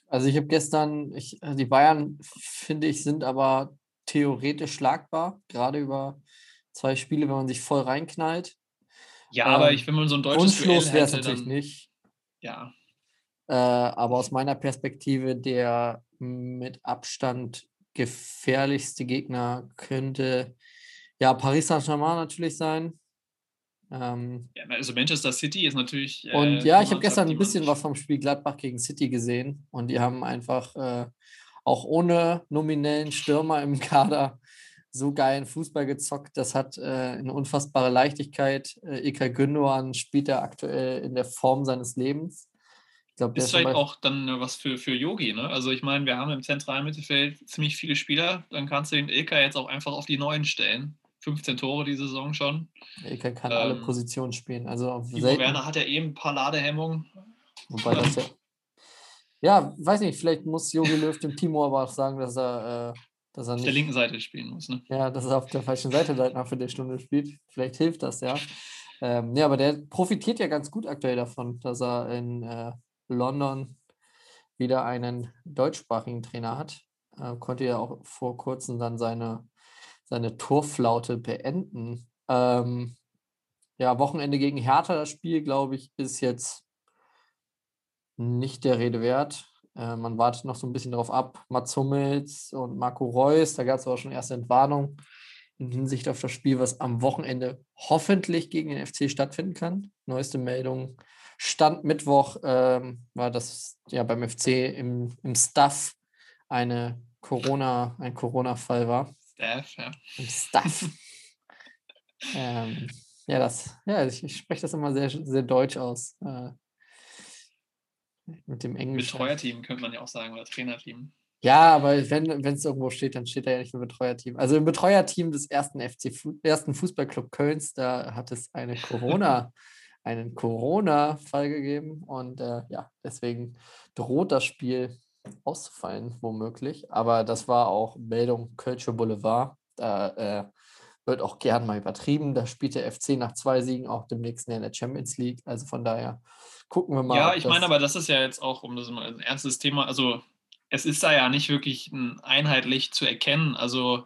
Also ich habe gestern, ich, äh, die Bayern, finde ich, sind aber theoretisch schlagbar, gerade über zwei Spiele, wenn man sich voll reinknallt. ja, aber Ähm, ich, wenn man so ein deutsches Wunschlos Duell wäre es natürlich nicht. ja, Äh, aber aus meiner Perspektive der mit Abstand gefährlichste Gegner könnte ja Paris Saint-Germain natürlich sein. Ähm, ja, also Manchester City ist natürlich. äh, und ja, ich habe gestern ein bisschen was vom Spiel Gladbach gegen City gesehen und die haben einfach äh, auch ohne nominellen Stürmer im Kader so geilen Fußball gezockt. Das hat äh, eine unfassbare Leichtigkeit. Äh, Ilkay Gündoğan spielt er aktuell in der Form seines Lebens. Ich glaube, der Ist vielleicht auch dann äh, was für, für Yogi, ne? Also ich meine, wir haben im zentralen Mittelfeld ziemlich viele Spieler, dann kannst du den Ilka jetzt auch einfach auf die Neuen stellen. 15 Tore die Saison schon. Ilkay kann alle Ähm, Positionen spielen. Also selten, Werner hat ja eben ein paar Ladehemmungen. wobei das ja. Ja, weiß nicht, vielleicht muss Jogi Löw dem Timo aber auch sagen, dass er, äh, dass er Auf nicht. der linken Seite spielen muss, ne? Ja, dass er auf der falschen Seite seit nach der Stunde spielt. Vielleicht hilft das, ja. Ähm, ja, aber der profitiert ja ganz gut aktuell davon, dass er in äh, London wieder einen deutschsprachigen Trainer hat. Äh, konnte ja auch vor kurzem dann seine, seine Torflaute beenden. Ähm, ja, Wochenende gegen Hertha, das Spiel, glaube ich, ist jetzt nicht der Rede wert. Äh, man wartet noch so ein bisschen darauf ab. Mats Hummels und Marco Reus, da gab es aber schon erste Entwarnung in Hinsicht auf das Spiel, was am Wochenende hoffentlich gegen den FC stattfinden kann. Neueste Meldung. Stand Mittwoch ähm, war das ja beim FC im, im Staff eine Corona, ein Corona-Fall war. Staff, ja. Im Staff. ähm, ja, das, ja, ich, ich spreche das immer sehr, sehr deutsch aus. Äh, mit dem Englisch. Betreuerteam könnte man ja auch sagen, oder Trainerteam. Ja, aber wenn es irgendwo steht, dann steht da ja nicht im Betreuerteam. Also im Betreuerteam des ersten FC, ersten Fußballclub Kölns, da hat es eine Corona, einen Corona-Fall gegeben und äh, ja, deswegen droht das Spiel auszufallen, womöglich. Aber das war auch Meldung Kölsche Boulevard. Da äh, wird auch gern mal übertrieben. Da spielt der FC nach zwei Siegen auch demnächst in der Champions League. Also von daher gucken wir mal. Ja, ich meine, aber das ist ja jetzt auch, um das mal ein ernstes Thema, also es ist da ja nicht wirklich ein- einheitlich zu erkennen. Also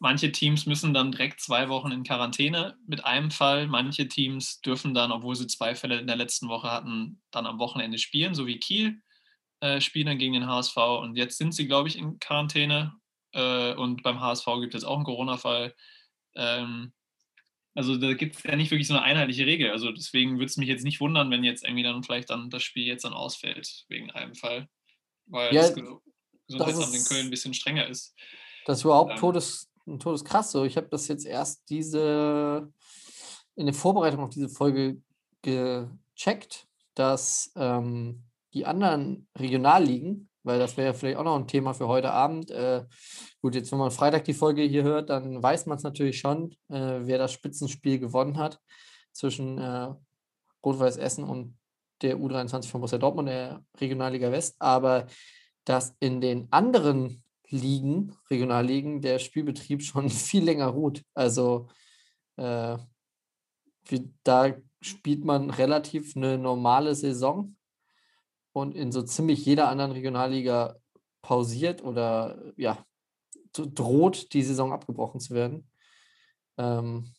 manche Teams müssen dann direkt zwei Wochen in Quarantäne mit einem Fall. Manche Teams dürfen dann, obwohl sie zwei Fälle in der letzten Woche hatten, dann am Wochenende spielen, so wie Kiel äh, spielen gegen den HSV. Und jetzt sind sie, glaube ich, in Quarantäne. Äh, und beim HSV gibt es auch einen Corona-Fall. Ähm, also da gibt es ja nicht wirklich so eine einheitliche Regel. Also deswegen würde es mich jetzt nicht wundern, wenn jetzt irgendwie dann vielleicht dann das Spiel jetzt dann ausfällt wegen einem Fall. Weil Ja, das Ge- Gesundheitsamt in ist- Köln ein bisschen strenger ist. Das ist überhaupt Ähm, todes, todeskrass so. Ich habe das jetzt erst diese in der Vorbereitung auf diese Folge gecheckt, dass ähm, die anderen Regionalligen weil das wäre vielleicht auch noch ein Thema für heute Abend. Äh, gut, jetzt, wenn man Freitag die Folge hier hört, dann weiß man es natürlich schon, äh, wer das Spitzenspiel gewonnen hat zwischen äh, Rot-Weiß Essen und der U23 von Borussia Dortmund, der Regionalliga West. Aber dass in den anderen Ligen, Regionalligen, der Spielbetrieb schon viel länger ruht. Also äh, wie, da spielt man relativ eine normale Saison und in so ziemlich jeder anderen Regionalliga pausiert oder ja, droht die Saison abgebrochen zu werden. Ähm,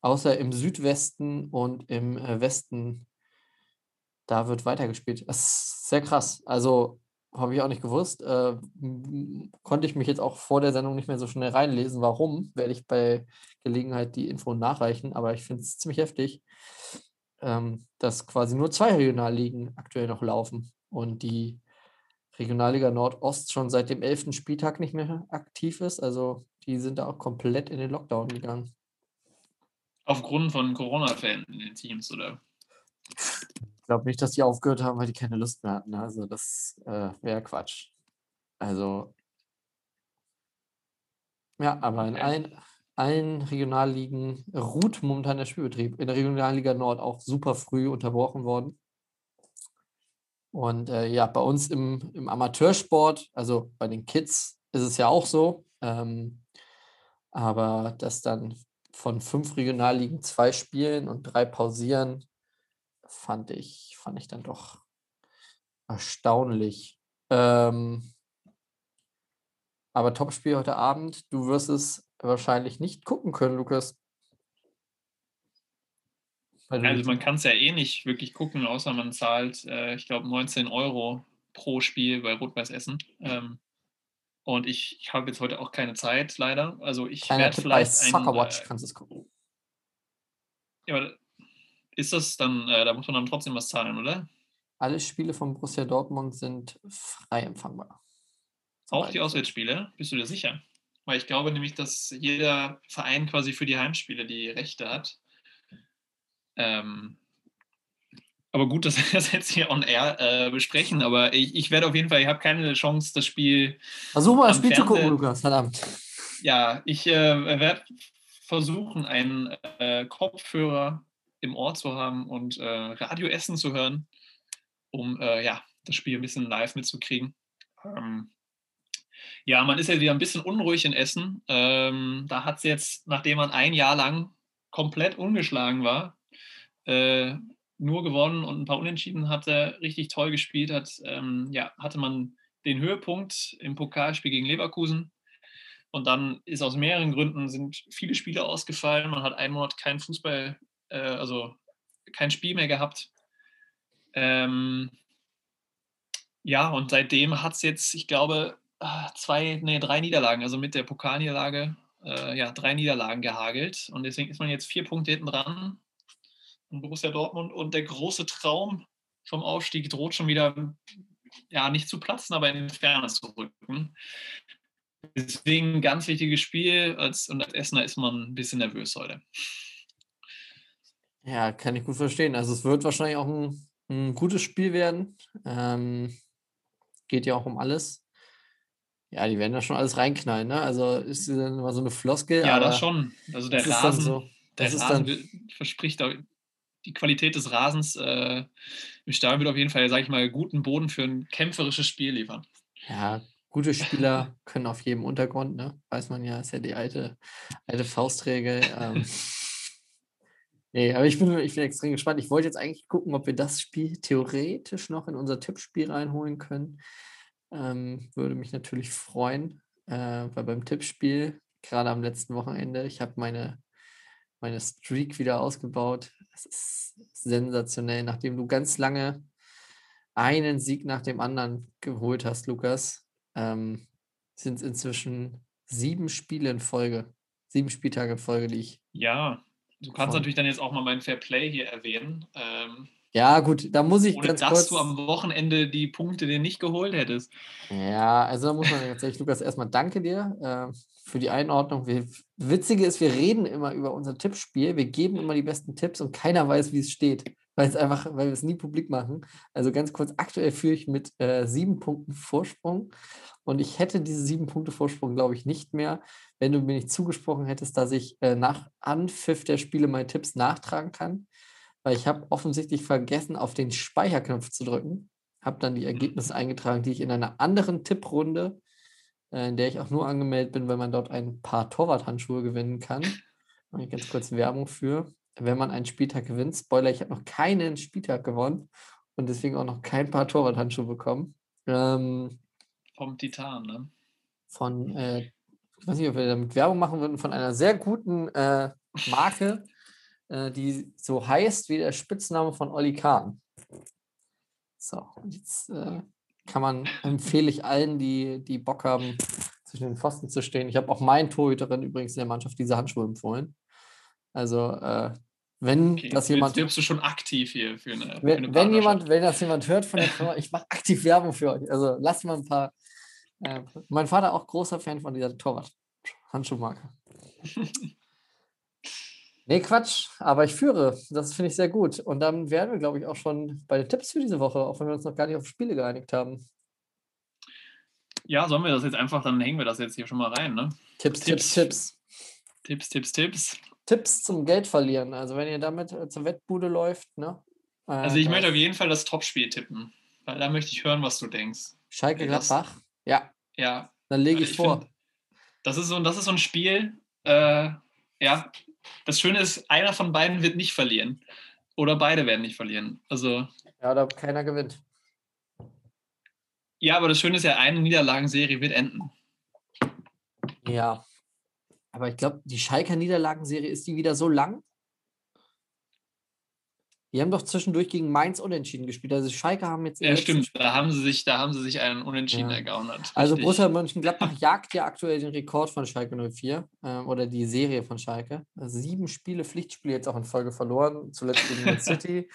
außer im Südwesten und im äh, Westen, da wird weitergespielt. Das ist sehr krass. Also habe ich auch nicht gewusst. Äh, konnte ich mich jetzt auch vor der Sendung nicht mehr so schnell reinlesen. Warum? Werde ich bei Gelegenheit die Info nachreichen. Aber ich finde es ziemlich heftig, ähm, dass quasi nur zwei Regionalligen aktuell noch laufen und die Regionalliga Nordost schon seit dem 11. Spieltag nicht mehr aktiv ist. Also die sind da auch komplett in den Lockdown gegangen. Aufgrund von Corona-Fällen in den Teams, oder? Ich glaube nicht, dass die aufgehört haben, weil die keine Lust mehr hatten. Also das äh, wäre Quatsch. Also ja, aber in allen, allen Regionalligen ruht momentan der Spielbetrieb. In der Regionalliga Nord auch super früh unterbrochen worden. Und äh, ja, bei uns im, im Amateursport, also bei den Kids, ist es ja auch so. Ähm, aber dass dann von fünf Regionalligen zwei spielen und drei pausieren, fand ich, fand ich dann doch erstaunlich. Ähm, aber Topspiel heute Abend, du wirst es wahrscheinlich nicht gucken können, Lukas. Also man kann es ja eh nicht wirklich gucken, außer man zahlt, äh, ich glaube, 19 Euro pro Spiel bei Rot-Weiß Essen. Ähm, und ich, ich habe jetzt heute auch keine Zeit, leider. Also ich werde vielleicht. Bei Soccerwatch äh, kannst du es gucken. Ja, aber ist das dann, äh, da muss man dann trotzdem was zahlen, oder? Alle Spiele von Borussia Dortmund sind frei empfangbar. Auch die Auswärtsspiele? Bist du dir sicher? Weil ich glaube nämlich, dass jeder Verein quasi für die Heimspiele die Rechte hat. Ähm, aber gut, dass wir das jetzt hier on air äh, besprechen. Aber ich, ich werde auf jeden Fall, ich habe keine Chance, das Spiel. Versuch mal das Spiel Fernsehen. zu gucken, Lukas, verdammt. Ja, ich äh, werde versuchen, einen äh, Kopfhörer im Ohr zu haben und äh, Radioessen zu hören, um äh, ja, das Spiel ein bisschen live mitzukriegen. Ähm, ja, man ist ja wieder ein bisschen unruhig in Essen. Ähm, da hat es jetzt, nachdem man ein Jahr lang komplett ungeschlagen war, äh, nur gewonnen und ein paar Unentschieden hatte, richtig toll gespielt hat, ähm, ja, hatte man den Höhepunkt im Pokalspiel gegen Leverkusen. Und dann ist aus mehreren Gründen sind viele Spiele ausgefallen. Man hat einen Monat keinen Fußball äh, also kein Spiel mehr gehabt. Ähm, ja, und seitdem hat es jetzt, ich glaube, zwei, nee, drei Niederlagen, also mit der Pokalniederlage, äh, ja, drei Niederlagen gehagelt. Und deswegen ist man jetzt vier Punkte hinten dran. Und Borussia Dortmund und der große Traum vom Aufstieg droht schon wieder, ja, nicht zu platzen, aber in die Ferne zu rücken. Deswegen ganz wichtiges Spiel. Als, und als Essener ist man ein bisschen nervös heute. Ja, kann ich gut verstehen. Also es wird wahrscheinlich auch ein, ein gutes Spiel werden. Ähm, geht ja auch um alles. Ja, die werden da schon alles reinknallen, ne? Also ist dann immer so eine Floskel. Ja, das schon. Also der Rasen, so, der Rasen verspricht auch, die Qualität des Rasens äh, im Stadion wird auf jeden Fall, sage ich mal, guten Boden für ein kämpferisches Spiel liefern. Ja, gute Spieler können auf jedem Untergrund, ne? Weiß man ja, ist ja die alte, alte Faustregel. Ähm, Nee, aber ich bin, ich bin extrem gespannt. Ich wollte jetzt eigentlich gucken, ob wir das Spiel theoretisch noch in unser Tippspiel reinholen können. Ähm, würde mich natürlich freuen, äh, weil beim Tippspiel, gerade am letzten Wochenende, ich habe meine, meine Streak wieder ausgebaut. Das ist sensationell, nachdem du ganz lange einen Sieg nach dem anderen geholt hast, Lukas, ähm, sind es inzwischen sieben Spiele in Folge, sieben Spieltage in Folge, die ich ja, Du kannst natürlich dann jetzt auch mal mein Fair Play hier erwähnen. Ähm, ja, gut, da muss ich ohne ganz dass kurz... du am Wochenende die Punkte dir nicht geholt hättest. Ja, also da muss man tatsächlich, Lukas, erstmal danke dir äh, für die Einordnung. Wir, Witzige ist, wir reden immer über unser Tippspiel, wir geben immer die besten Tipps und keiner weiß, wie es steht. weil es einfach, weil wir es nie publik machen. Also ganz kurz, aktuell führe ich mit äh, sieben Punkten Vorsprung und ich hätte diese sieben Punkte Vorsprung, glaube ich, nicht mehr, wenn du mir nicht zugesprochen hättest, dass ich äh, nach Anpfiff der Spiele meine Tipps nachtragen kann, weil ich habe offensichtlich vergessen, auf den Speicherknopf zu drücken, habe dann die Ergebnisse eingetragen, die ich in einer anderen Tipprunde, äh, in der ich auch nur angemeldet bin, weil man dort ein paar Torwarthandschuhe gewinnen kann. Mache ich ganz kurz Werbung für wenn man einen Spieltag gewinnt. Spoiler, ich habe noch keinen Spieltag gewonnen und deswegen auch noch kein paar Torwarthandschuhe bekommen. Ähm, Vom Titan, ne? Von, äh, ich weiß nicht, ob wir damit Werbung machen würden, von einer sehr guten äh, Marke, die so heißt wie der Spitzname von Olli Kahn. So, und jetzt äh, kann man, empfehle ich allen, die, die Bock haben, zwischen den Pfosten zu stehen. Ich habe auch meinen Torhüterin übrigens in der Mannschaft diese Handschuhe empfohlen. Also äh, wenn Okay, das jetzt jemand, wirbst du schon aktiv hier für eine, für wenn, eine wenn jemand, wenn das jemand hört von der Firma, ich mache aktiv Werbung für euch. Also lasst mal ein paar. Äh, mein Vater auch großer Fan von dieser Torwart-Handschuhmarke. Nee, Quatsch, aber ich führe. Das finde ich sehr gut. Und dann wären wir, glaube ich, auch schon bei den Tipps für diese Woche, auch wenn wir uns noch gar nicht auf Spiele geeinigt haben. Ja, sollen wir das jetzt einfach, dann hängen wir das jetzt hier schon mal rein, ne? Tipps, Tipps, Tipps. Tipps. Tipps, Tipps, Tipps. Zum Geld verlieren. Also wenn ihr damit äh, zur Wettbude läuft, ne? Äh, Also ich möchte auf jeden Fall das Topspiel tippen, weil da möchte ich hören, was du denkst. Schalke das- Gladbach. Ja, Ja, dann lege weil ich vor. find, das, ist so, das ist so ein Spiel, äh, ja, das Schöne ist, einer von beiden wird nicht verlieren. Oder beide werden nicht verlieren. Also, Ja, oder keiner gewinnt. ja, aber das Schöne ist ja, eine Niederlagenserie wird enden. Ja. Aber ich glaube, die Schalker Niederlagenserie ist die wieder so lang? Die haben doch zwischendurch gegen Mainz unentschieden gespielt. Also Schalke haben jetzt. Ja, stimmt. Da haben sie sich, da haben sie sich einen Unentschieden Ja. ergaunert. Also Richtig. Borussia Mönchengladbach jagt ja aktuell den Rekord von Schalke 04 ähm, oder die Serie von Schalke. Also sieben Spiele, Pflichtspiele jetzt auch in Folge verloren, zuletzt gegen Man City.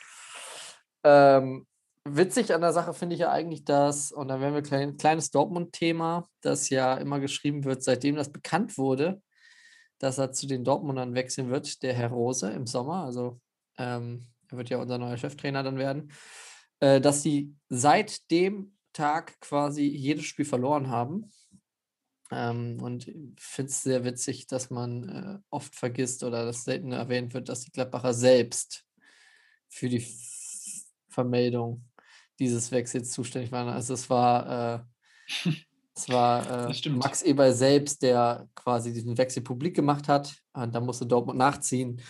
Ähm, witzig an der Sache finde ich ja eigentlich, dass, und da wären wir klein, kleines Dortmund-Thema, das ja immer geschrieben wird, seitdem das bekannt wurde, dass er zu den Dortmundern wechseln wird, der Herr Rose im Sommer. Also ähm, wird ja unser neuer Cheftrainer dann werden, äh, dass sie seit dem Tag quasi jedes Spiel verloren haben. Ähm, und ich finde es sehr witzig, dass man äh, oft vergisst oder dass selten erwähnt wird, dass die Gladbacher selbst für die Vermeldung dieses Wechsels zuständig waren. Also es war, äh, es war äh. Max Eber selbst, der quasi diesen Wechsel publik gemacht hat. Und da musste Dortmund nachziehen.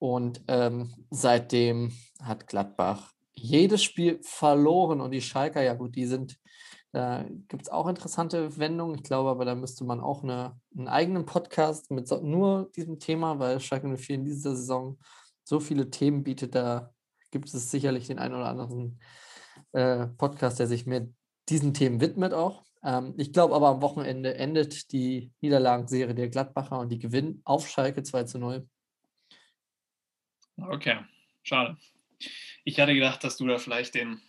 Und ähm, seitdem hat Gladbach jedes Spiel verloren und die Schalker, ja gut, die sind, da gibt es auch interessante Wendungen. Ich glaube aber, da müsste man auch eine, einen eigenen Podcast mit so, nur diesem Thema, weil Schalke 04 in dieser Saison so viele Themen bietet, da gibt es sicherlich den einen oder anderen äh, Podcast, der sich mehr diesen Themen widmet auch. Ähm, ich glaube aber am Wochenende endet die Niederlagenserie der Gladbacher und die gewinnen auf Schalke 2 zu 0. Okay, schade. Ich hatte gedacht, dass du da vielleicht den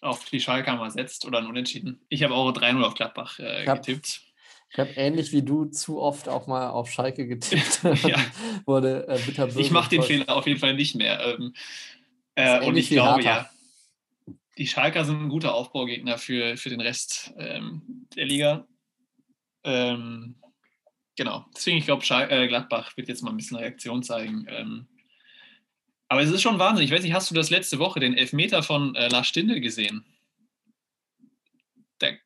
auf die Schalker mal setzt oder ein Unentschieden. Ich habe auch 3-0 auf Gladbach äh, hab- getippt. Ich habe ähnlich wie du zu oft auch mal auf Schalke getippt. Ja. Wurde äh, bitter Ich mache den. Fehler auf jeden Fall nicht mehr. Ähm, äh, und ich glaube Hertha. ja, die Schalker sind ein guter Aufbaugegner für, für den Rest ähm, der Liga. Ähm, genau, deswegen ich glaube, äh, Gladbach wird jetzt mal ein bisschen Reaktion zeigen. Aber es ist schon Wahnsinn. Ich weiß nicht, hast du das letzte Woche, den Elfmeter von äh, Lars Stindl gesehen? Der,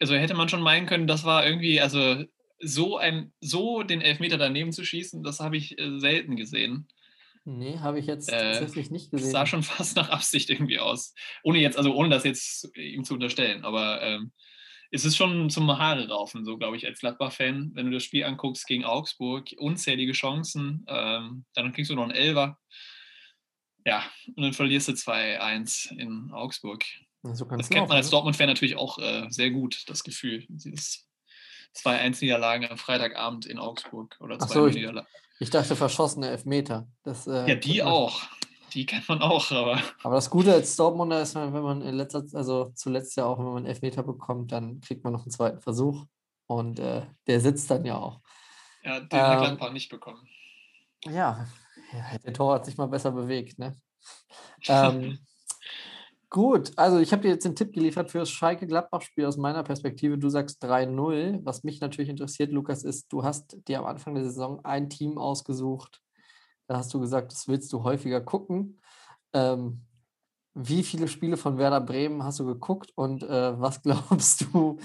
also hätte man schon meinen können, das war irgendwie, also so ein, so den Elfmeter daneben zu schießen, das habe ich äh, selten gesehen. Nee, habe ich jetzt Äh, tatsächlich nicht Das gesehen. sah schon fast nach Absicht irgendwie aus. Ohne jetzt, also ohne das jetzt ihm zu unterstellen, aber ähm, es ist schon zum Haare raufen, so glaube ich, als Gladbach-Fan, wenn du das Spiel anguckst gegen Augsburg, unzählige Chancen, ähm, dann kriegst du noch einen Elfer. Ja, und dann verlierst du 2-1 in Augsburg. so Das kennt man als ne? Dortmund-Fan natürlich auch äh, sehr gut, das Gefühl. Dieses 2-1-Niederlagen am Freitagabend in Augsburg oder Ach 2 so, ich-. Ich dachte verschossene Elfmeter. Das, äh, Ja, die auch. Die kennt man auch, aber Aber das Gute als Dortmunder ist, wenn man in letzter, also zuletzt ja auch, wenn man einen Elfmeter bekommt, dann kriegt man noch einen zweiten Versuch. Und äh, der sitzt dann ja auch. ja, den hat Ähm, Gladbach nicht bekommen. Ja, ja, der Tor hat sich mal besser bewegt, ne? Ähm, gut, also ich habe dir jetzt den Tipp geliefert für das Schalke-Gladbach-Spiel aus meiner Perspektive. Du sagst 3-0. Was mich natürlich interessiert, Lukas, ist, du hast dir am Anfang der Saison ein Team ausgesucht. Da hast du gesagt, das willst du häufiger gucken. Ähm, wie viele Spiele von Werder Bremen hast du geguckt und äh, was glaubst du,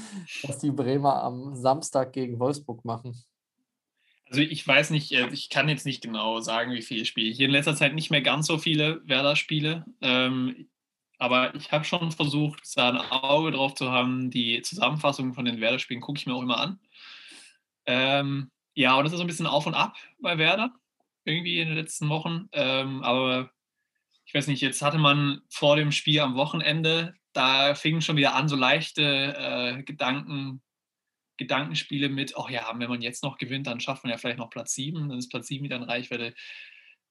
dass die Bremer am Samstag gegen Wolfsburg machen? Also ich weiß nicht, äh, ich kann jetzt nicht genau sagen, wie viele Spiele. Ich in letzter Zeit nicht mehr ganz so viele Werder-Spiele. Ähm, aber ich habe schon versucht, da ein Auge drauf zu haben. Die Zusammenfassung von den Werder-Spielen gucke ich mir auch immer an. Ähm, ja, und das ist so ein bisschen auf und ab bei Werder, irgendwie in den letzten Wochen. Ähm, aber ich weiß nicht, jetzt hatte man vor dem Spiel am Wochenende, da fingen schon wieder an, so leichte äh, Gedanken, Gedankenspiele mit, ach ja, wenn man jetzt noch gewinnt, dann schafft man ja vielleicht noch Platz 7, dann ist Platz 7 wieder in Reichweite.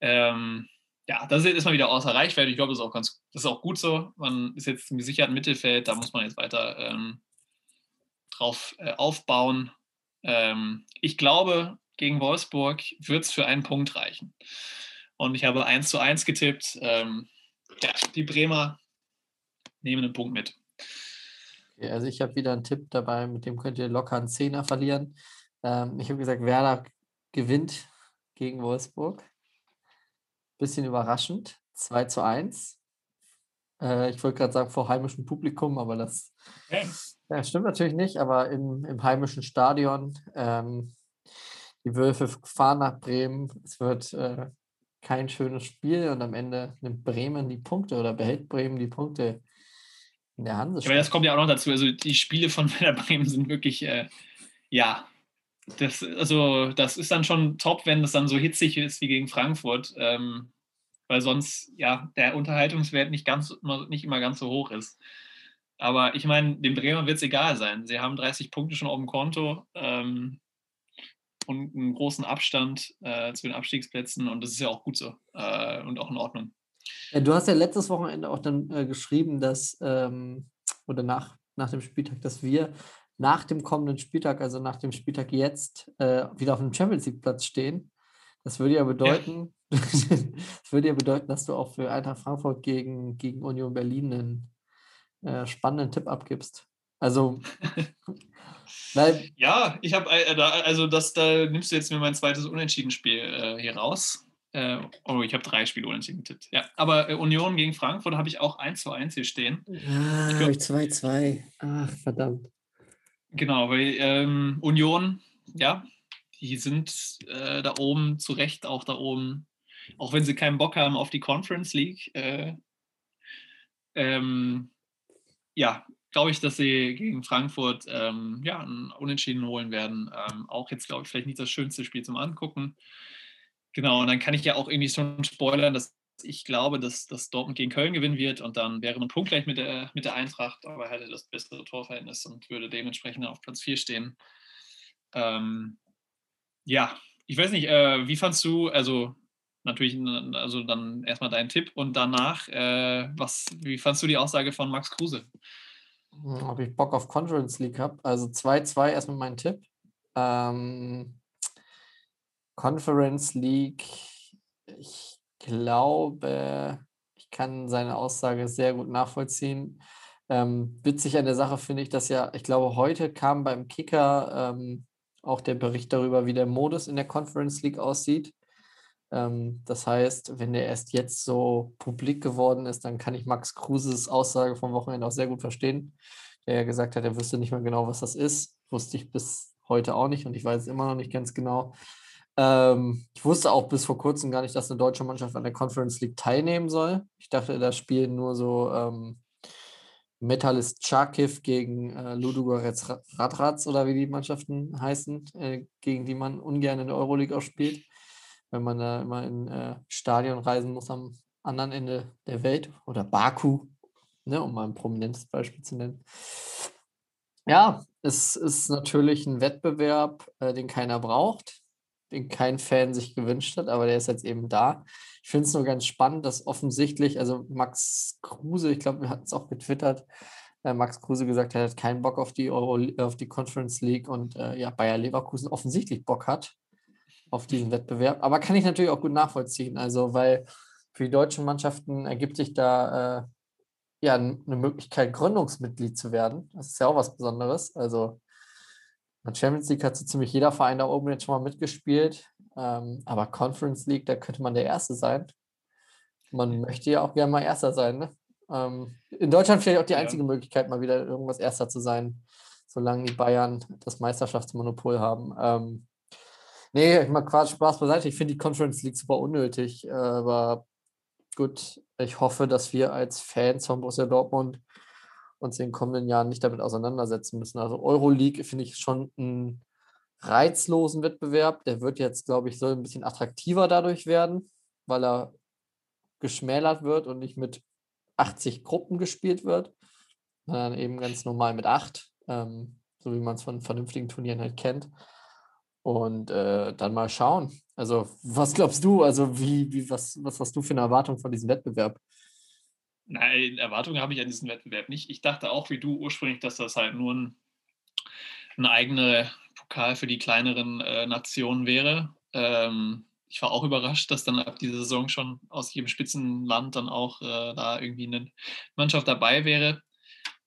Ähm, ja, das ist mal wieder außer Reichweite. Ich glaube, das ist auch ganz, das ist auch gut so. Man ist jetzt im gesicherten Mittelfeld, da muss man jetzt weiter ähm, drauf äh, aufbauen. Ähm, ich glaube, gegen Wolfsburg wird es für einen Punkt reichen. Und ich habe 1 zu 1 getippt. Ähm, ja, die Bremer nehmen einen Punkt mit. Okay, also ich habe wieder einen Tipp dabei, mit dem könnt ihr locker einen Zehner verlieren. Ähm, ich habe gesagt, Werder gewinnt gegen Wolfsburg. Bisschen überraschend. 2 zu 1. Äh, ich wollte gerade sagen, vor heimischem Publikum, aber das okay. ja, stimmt natürlich nicht, aber im, im heimischen Stadion. Ähm, die Wölfe fahren nach Bremen. Es wird äh, kein schönes Spiel und am Ende nimmt Bremen die Punkte oder behält Bremen die Punkte in der Hand. Aber das kommt ja auch noch dazu. Also die Spiele von Werder Bremen sind wirklich, äh, ja, das, also das ist dann schon top, wenn es dann so hitzig ist wie gegen Frankfurt, ähm, weil sonst ja der Unterhaltungswert nicht ganz nicht immer ganz so hoch ist. Aber ich meine, dem Bremer wird es egal sein. Sie haben 30 Punkte schon auf dem Konto. Ähm, und einen großen Abstand äh, zu den Abstiegsplätzen und das ist ja auch gut so äh, und auch in Ordnung. Ja, du hast ja letztes Wochenende auch dann äh, geschrieben, dass, ähm, oder nach, nach dem Spieltag, dass wir nach dem kommenden Spieltag, also nach dem Spieltag jetzt, äh, wieder auf dem Champions League-Platz stehen. Das würde ja bedeuten, ja. das würde ja bedeuten, dass du auch für Eintracht Frankfurt gegen, gegen Union Berlin einen äh, spannenden Tipp abgibst. Also Weil, ja, ich habe, äh, also das, da nimmst du jetzt mir mein zweites Unentschieden-Spiel äh, hier raus. Äh, oh, ich habe drei Spiele unentschieden getippt. Ja, aber äh, Union gegen Frankfurt habe ich auch 1 zu 1 hier stehen. Ah, ich habe 2-2. Ach, verdammt. Genau, weil ähm, Union, ja, die sind äh, da oben zu Recht auch da oben, auch wenn sie keinen Bock haben auf die Conference League. Äh, ähm, ja, glaube ich, dass sie gegen Frankfurt ähm, ja, ein Unentschieden holen werden. Ähm, auch jetzt, glaube ich, vielleicht nicht das schönste Spiel zum Angucken. Genau, und dann kann ich ja auch irgendwie schon spoilern, dass ich glaube, dass, dass Dortmund gegen Köln gewinnen wird und dann wäre man punktgleich mit der, mit der Eintracht, aber hätte das bessere Torverhältnis und würde dementsprechend auf Platz 4 stehen. Ähm, ja, ich weiß nicht, äh, wie fandst du, also natürlich, also dann erstmal dein Tipp und danach, äh, was, wie fandst du die Aussage von Max Kruse? Ob ich Bock auf Conference League habe. Also 2-2 erstmal mein Tipp. Ähm, Conference League, ich glaube, ich kann seine Aussage sehr gut nachvollziehen. Ähm, witzig an der Sache finde ich, dass ja, ich glaube, heute kam beim Kicker ähm, auch der Bericht darüber, wie der Modus in der Conference League aussieht. Ähm, das heißt, wenn der erst jetzt so publik geworden ist, dann kann ich Max Kruses Aussage vom Wochenende auch sehr gut verstehen, der ja gesagt hat, er wüsste nicht mehr genau, was das ist. Wusste ich bis heute auch nicht und ich weiß es immer noch nicht ganz genau. Ähm, ich wusste auch bis vor kurzem gar nicht, dass eine deutsche Mannschaft an der Conference League teilnehmen soll. Ich dachte, da spielen nur so ähm, Metalist Charkiv gegen äh, Ludogorets Radratz oder wie die Mannschaften heißen, äh, gegen die man ungern in der Euroleague auch spielt wenn man da immer in äh, Stadion reisen muss am anderen Ende der Welt oder Baku, ne, um mal ein prominentes Beispiel zu nennen. Ja, es ist natürlich ein Wettbewerb, äh, den keiner braucht, den kein Fan sich gewünscht hat, aber der ist jetzt eben da. Ich finde es nur ganz spannend, dass offensichtlich, also Max Kruse, ich glaube, wir hatten es auch getwittert, äh, Max Kruse gesagt, er hat keinen Bock auf die Euro, auf die Conference League und äh, ja, Bayer Leverkusen offensichtlich Bock hat auf diesen Wettbewerb. Aber kann ich natürlich auch gut nachvollziehen. Also, weil für die deutschen Mannschaften ergibt sich da äh, ja eine Möglichkeit, Gründungsmitglied zu werden. Das ist ja auch was Besonderes. Also in Champions League hat so ziemlich jeder Verein da oben jetzt schon mal mitgespielt. Ähm, aber Conference League, da könnte man der Erste sein. Man möchte ja auch gerne mal Erster sein. Ne? Ähm, in Deutschland vielleicht auch die einzige ja. Möglichkeit, mal wieder irgendwas Erster zu sein, solange die Bayern das Meisterschaftsmonopol haben. Ähm, nee, ich mal Quatsch, Spaß beiseite. Ich finde die Conference League super unnötig, äh, aber gut, ich hoffe, dass wir als Fans von Borussia Dortmund uns in den kommenden Jahren nicht damit auseinandersetzen müssen. Also Euroleague finde ich schon einen reizlosen Wettbewerb. Der wird jetzt, glaube ich, soll ein bisschen attraktiver dadurch werden, weil er geschmälert wird und nicht mit 80 Gruppen gespielt wird, sondern eben ganz normal mit acht, ähm, so wie man es von vernünftigen Turnieren halt kennt. Und äh, dann mal schauen. Also, was glaubst du? Also, wie, wie, was, was hast du für eine Erwartung von diesem Wettbewerb? Nein, Erwartungen habe ich an diesem Wettbewerb nicht. Ich dachte auch wie du ursprünglich, dass das halt nur ein, ein eigener Pokal für die kleineren äh, Nationen wäre. Ähm, ich war auch überrascht, dass dann ab dieser Saison schon aus jedem Spitzenland dann auch äh, da irgendwie eine Mannschaft dabei wäre.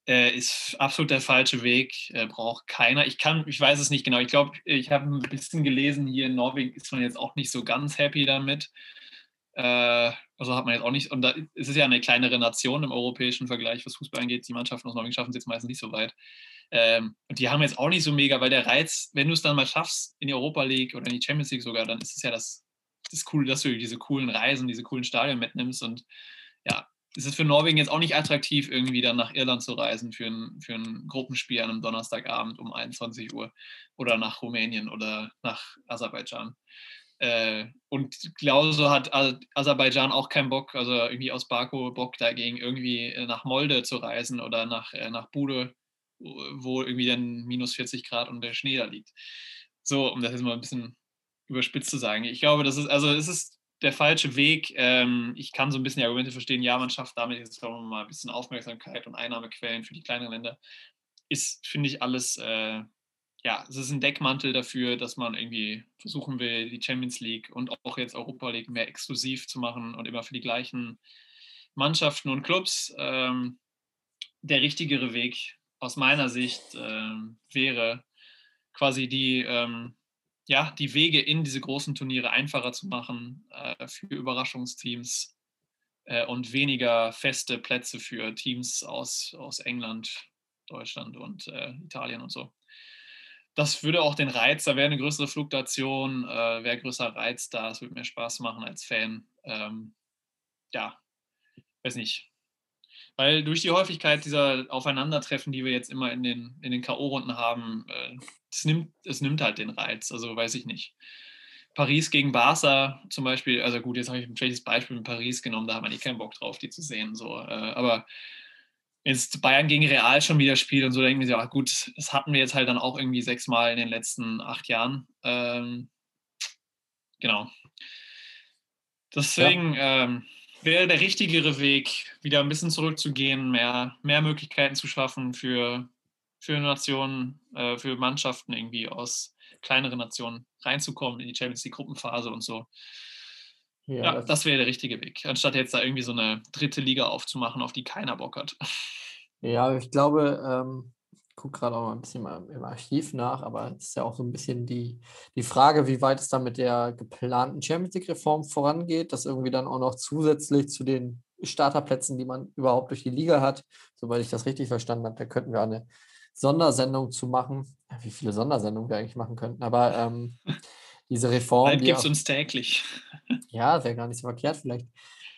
Äh, ist absolut der falsche Weg, äh, braucht keiner. Ich kann, ich weiß es nicht genau. Ich glaube, ich habe ein bisschen gelesen, hier in Norwegen ist man jetzt auch nicht so ganz happy damit. Also hat man jetzt auch nicht, und da ist es ja eine kleinere Nation im europäischen Vergleich, was Fußball angeht. Die Mannschaften aus Norwegen schaffen es jetzt meistens nicht so weit. Ähm, und die haben jetzt auch nicht so mega, weil der Reiz, wenn du es dann mal schaffst in die Europa League oder in die Champions League sogar, dann ist es ja das ist cool, dass du diese coolen Reisen, diese coolen Stadien mitnimmst. Und ja, es ist für Norwegen jetzt auch nicht attraktiv, irgendwie dann nach Irland zu reisen für ein, für ein Gruppenspiel an einem Donnerstagabend um 21 Uhr oder nach Rumänien oder nach Aserbaidschan. Äh, und genauso hat Aserbaidschan auch keinen Bock, also irgendwie aus Baku Bock dagegen, irgendwie äh, nach Molde zu reisen oder nach, äh, nach Bude, wo irgendwie dann minus 40 Grad und der Schnee da liegt. So, um das jetzt mal ein bisschen überspitzt zu sagen. Ich glaube, das ist, also es ist der falsche Weg. Ähm, ich kann so ein bisschen die Argumente verstehen, ja, man schafft damit jetzt mal ein bisschen Aufmerksamkeit und Einnahmequellen für die kleineren Länder. Ist, finde ich, alles, äh, ja, es ist ein Deckmantel dafür, dass man irgendwie versuchen will, die Champions League und auch jetzt Europa League mehr exklusiv zu machen und immer für die gleichen Mannschaften und Clubs. Ähm, der richtigere Weg aus meiner Sicht äh, wäre quasi die ähm, ja, die Wege in diese großen Turniere einfacher zu machen äh, für Überraschungsteams äh, und weniger feste Plätze für Teams aus, aus England, Deutschland und äh, Italien und so. Das würde auch den Reiz, da wäre eine größere Fluktuation, äh, wäre größer Reiz da, es würde mir Spaß machen als Fan. Ähm, ja, weiß nicht. Weil durch die Häufigkeit dieser Aufeinandertreffen, die wir jetzt immer in den, in den K.O.-Runden haben, äh, es, nimmt, es nimmt halt den Reiz. Also weiß ich nicht. Paris gegen Barca zum Beispiel, also gut, jetzt habe ich ein schlechtes Beispiel mit Paris genommen, da hat man eh keinen Bock drauf, die zu sehen. So. Äh, aber jetzt Bayern gegen Real schon wieder spielt und so, denken wir sich, ach gut, das hatten wir jetzt halt dann auch irgendwie sechsmal in den letzten acht Jahren. Ähm, genau. Deswegen, ja. ähm, wäre der richtigere Weg, wieder ein bisschen zurückzugehen, mehr, mehr Möglichkeiten zu schaffen für, für Nationen, äh, für Mannschaften irgendwie aus kleineren Nationen reinzukommen in die Champions League Gruppenphase und so. Ja, ja das, das wäre der richtige Weg, anstatt jetzt da irgendwie so eine dritte Liga aufzumachen, auf die keiner Bock hat. Ja, ich glaube, ähm, gucke gerade auch mal ein bisschen im Archiv nach, aber es ist ja auch so ein bisschen die, die Frage, wie weit es dann mit der geplanten Champions League-Reform vorangeht, dass irgendwie dann auch noch zusätzlich zu den Starterplätzen, die man überhaupt durch die Liga hat, soweit ich das richtig verstanden habe, da könnten wir eine Sondersendung zu machen. Wie viele Sondersendungen wir eigentlich machen könnten, aber ähm, diese Reform. Bald gibt es uns täglich. Ja, wäre gar nicht so verkehrt. Vielleicht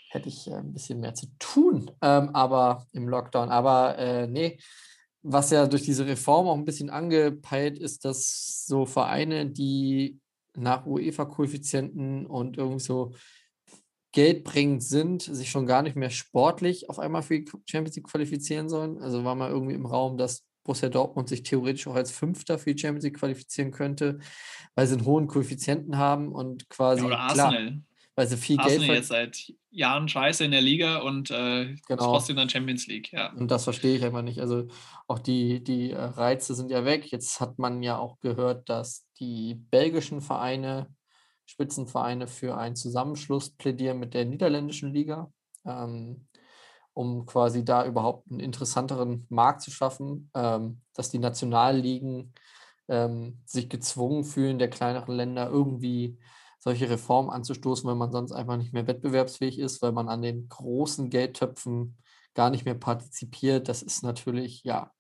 hätte ich äh, ein bisschen mehr zu tun, ähm, aber im Lockdown. Aber äh, nee, was ja durch diese Reform auch ein bisschen angepeilt ist, dass so Vereine, die nach UEFA-Koeffizienten und irgendwie so geldbringend sind, sich schon gar nicht mehr sportlich auf einmal für die Champions League qualifizieren sollen. Also war mal irgendwie im Raum, dass Borussia Dortmund sich theoretisch auch als Fünfter für die Champions League qualifizieren könnte, weil sie einen hohen Koeffizienten haben und quasi. Ja, oder Arsenal. Klar, weil sie viel Arsenal Geld jetzt seit Jahren scheiße in der Liga und äh, genau. trotzdem dann Champions League, ja. Und das verstehe ich einfach nicht. Also auch die, die äh, Reize sind ja weg. Jetzt hat man ja auch gehört, dass die belgischen Vereine Spitzenvereine für einen Zusammenschluss plädieren mit der niederländischen Liga, ähm, um quasi da überhaupt einen interessanteren Markt zu schaffen, ähm, dass die Nationalligen ähm, sich gezwungen fühlen, der kleineren Länder irgendwie solche Reformen anzustoßen, weil man sonst einfach nicht mehr wettbewerbsfähig ist, weil man an den großen Geldtöpfen gar nicht mehr partizipiert. Das ist natürlich, ja,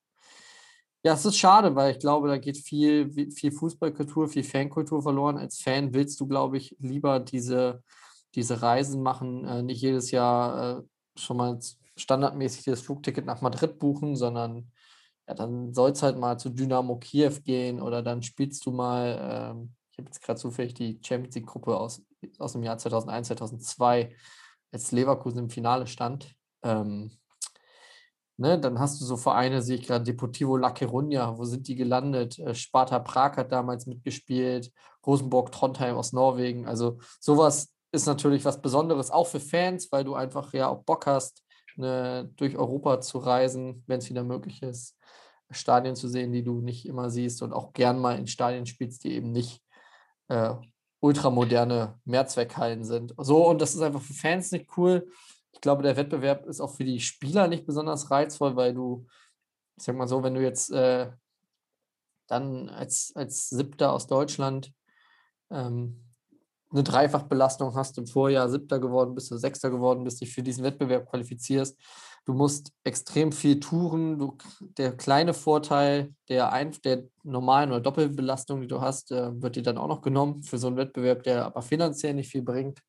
ja, es ist schade, weil ich glaube, da geht viel, viel Fußballkultur, viel Fankultur verloren. Als Fan willst du, glaube ich, lieber diese, diese Reisen machen, äh, nicht jedes Jahr äh, schon mal standardmäßig das Flugticket nach Madrid buchen, sondern ja, dann soll es halt mal zu Dynamo Kiew gehen oder dann spielst du mal, ähm, ich habe jetzt gerade zufällig die Champions League-Gruppe aus, aus dem Jahr 2001, 2002, als Leverkusen im Finale stand. Ähm, Ne, dann hast du so Vereine, sehe ich gerade, Deportivo La Coruña, wo sind die gelandet? Äh, Sparta Prag hat damals mitgespielt, Rosenborg Trondheim aus Norwegen. Also sowas ist natürlich was Besonderes, auch für Fans, weil du einfach ja auch Bock hast, ne, durch Europa zu reisen, wenn es wieder möglich ist, Stadien zu sehen, die du nicht immer siehst und auch gern mal in Stadien spielst, die eben nicht äh, ultramoderne Mehrzweckhallen sind. So, und das ist einfach für Fans nicht cool ich glaube, der Wettbewerb ist auch für die Spieler nicht besonders reizvoll, weil du, ich sag mal so, wenn du jetzt äh, dann als, als Siebter aus Deutschland ähm, eine Dreifachbelastung hast, im Vorjahr Siebter geworden bist du Sechster geworden bist, dich für diesen Wettbewerb qualifizierst. Du musst extrem viel touren. Du, der kleine Vorteil der, ein, der normalen oder Doppelbelastung, die du hast, äh, wird dir dann auch noch genommen für so einen Wettbewerb, der aber finanziell nicht viel bringt.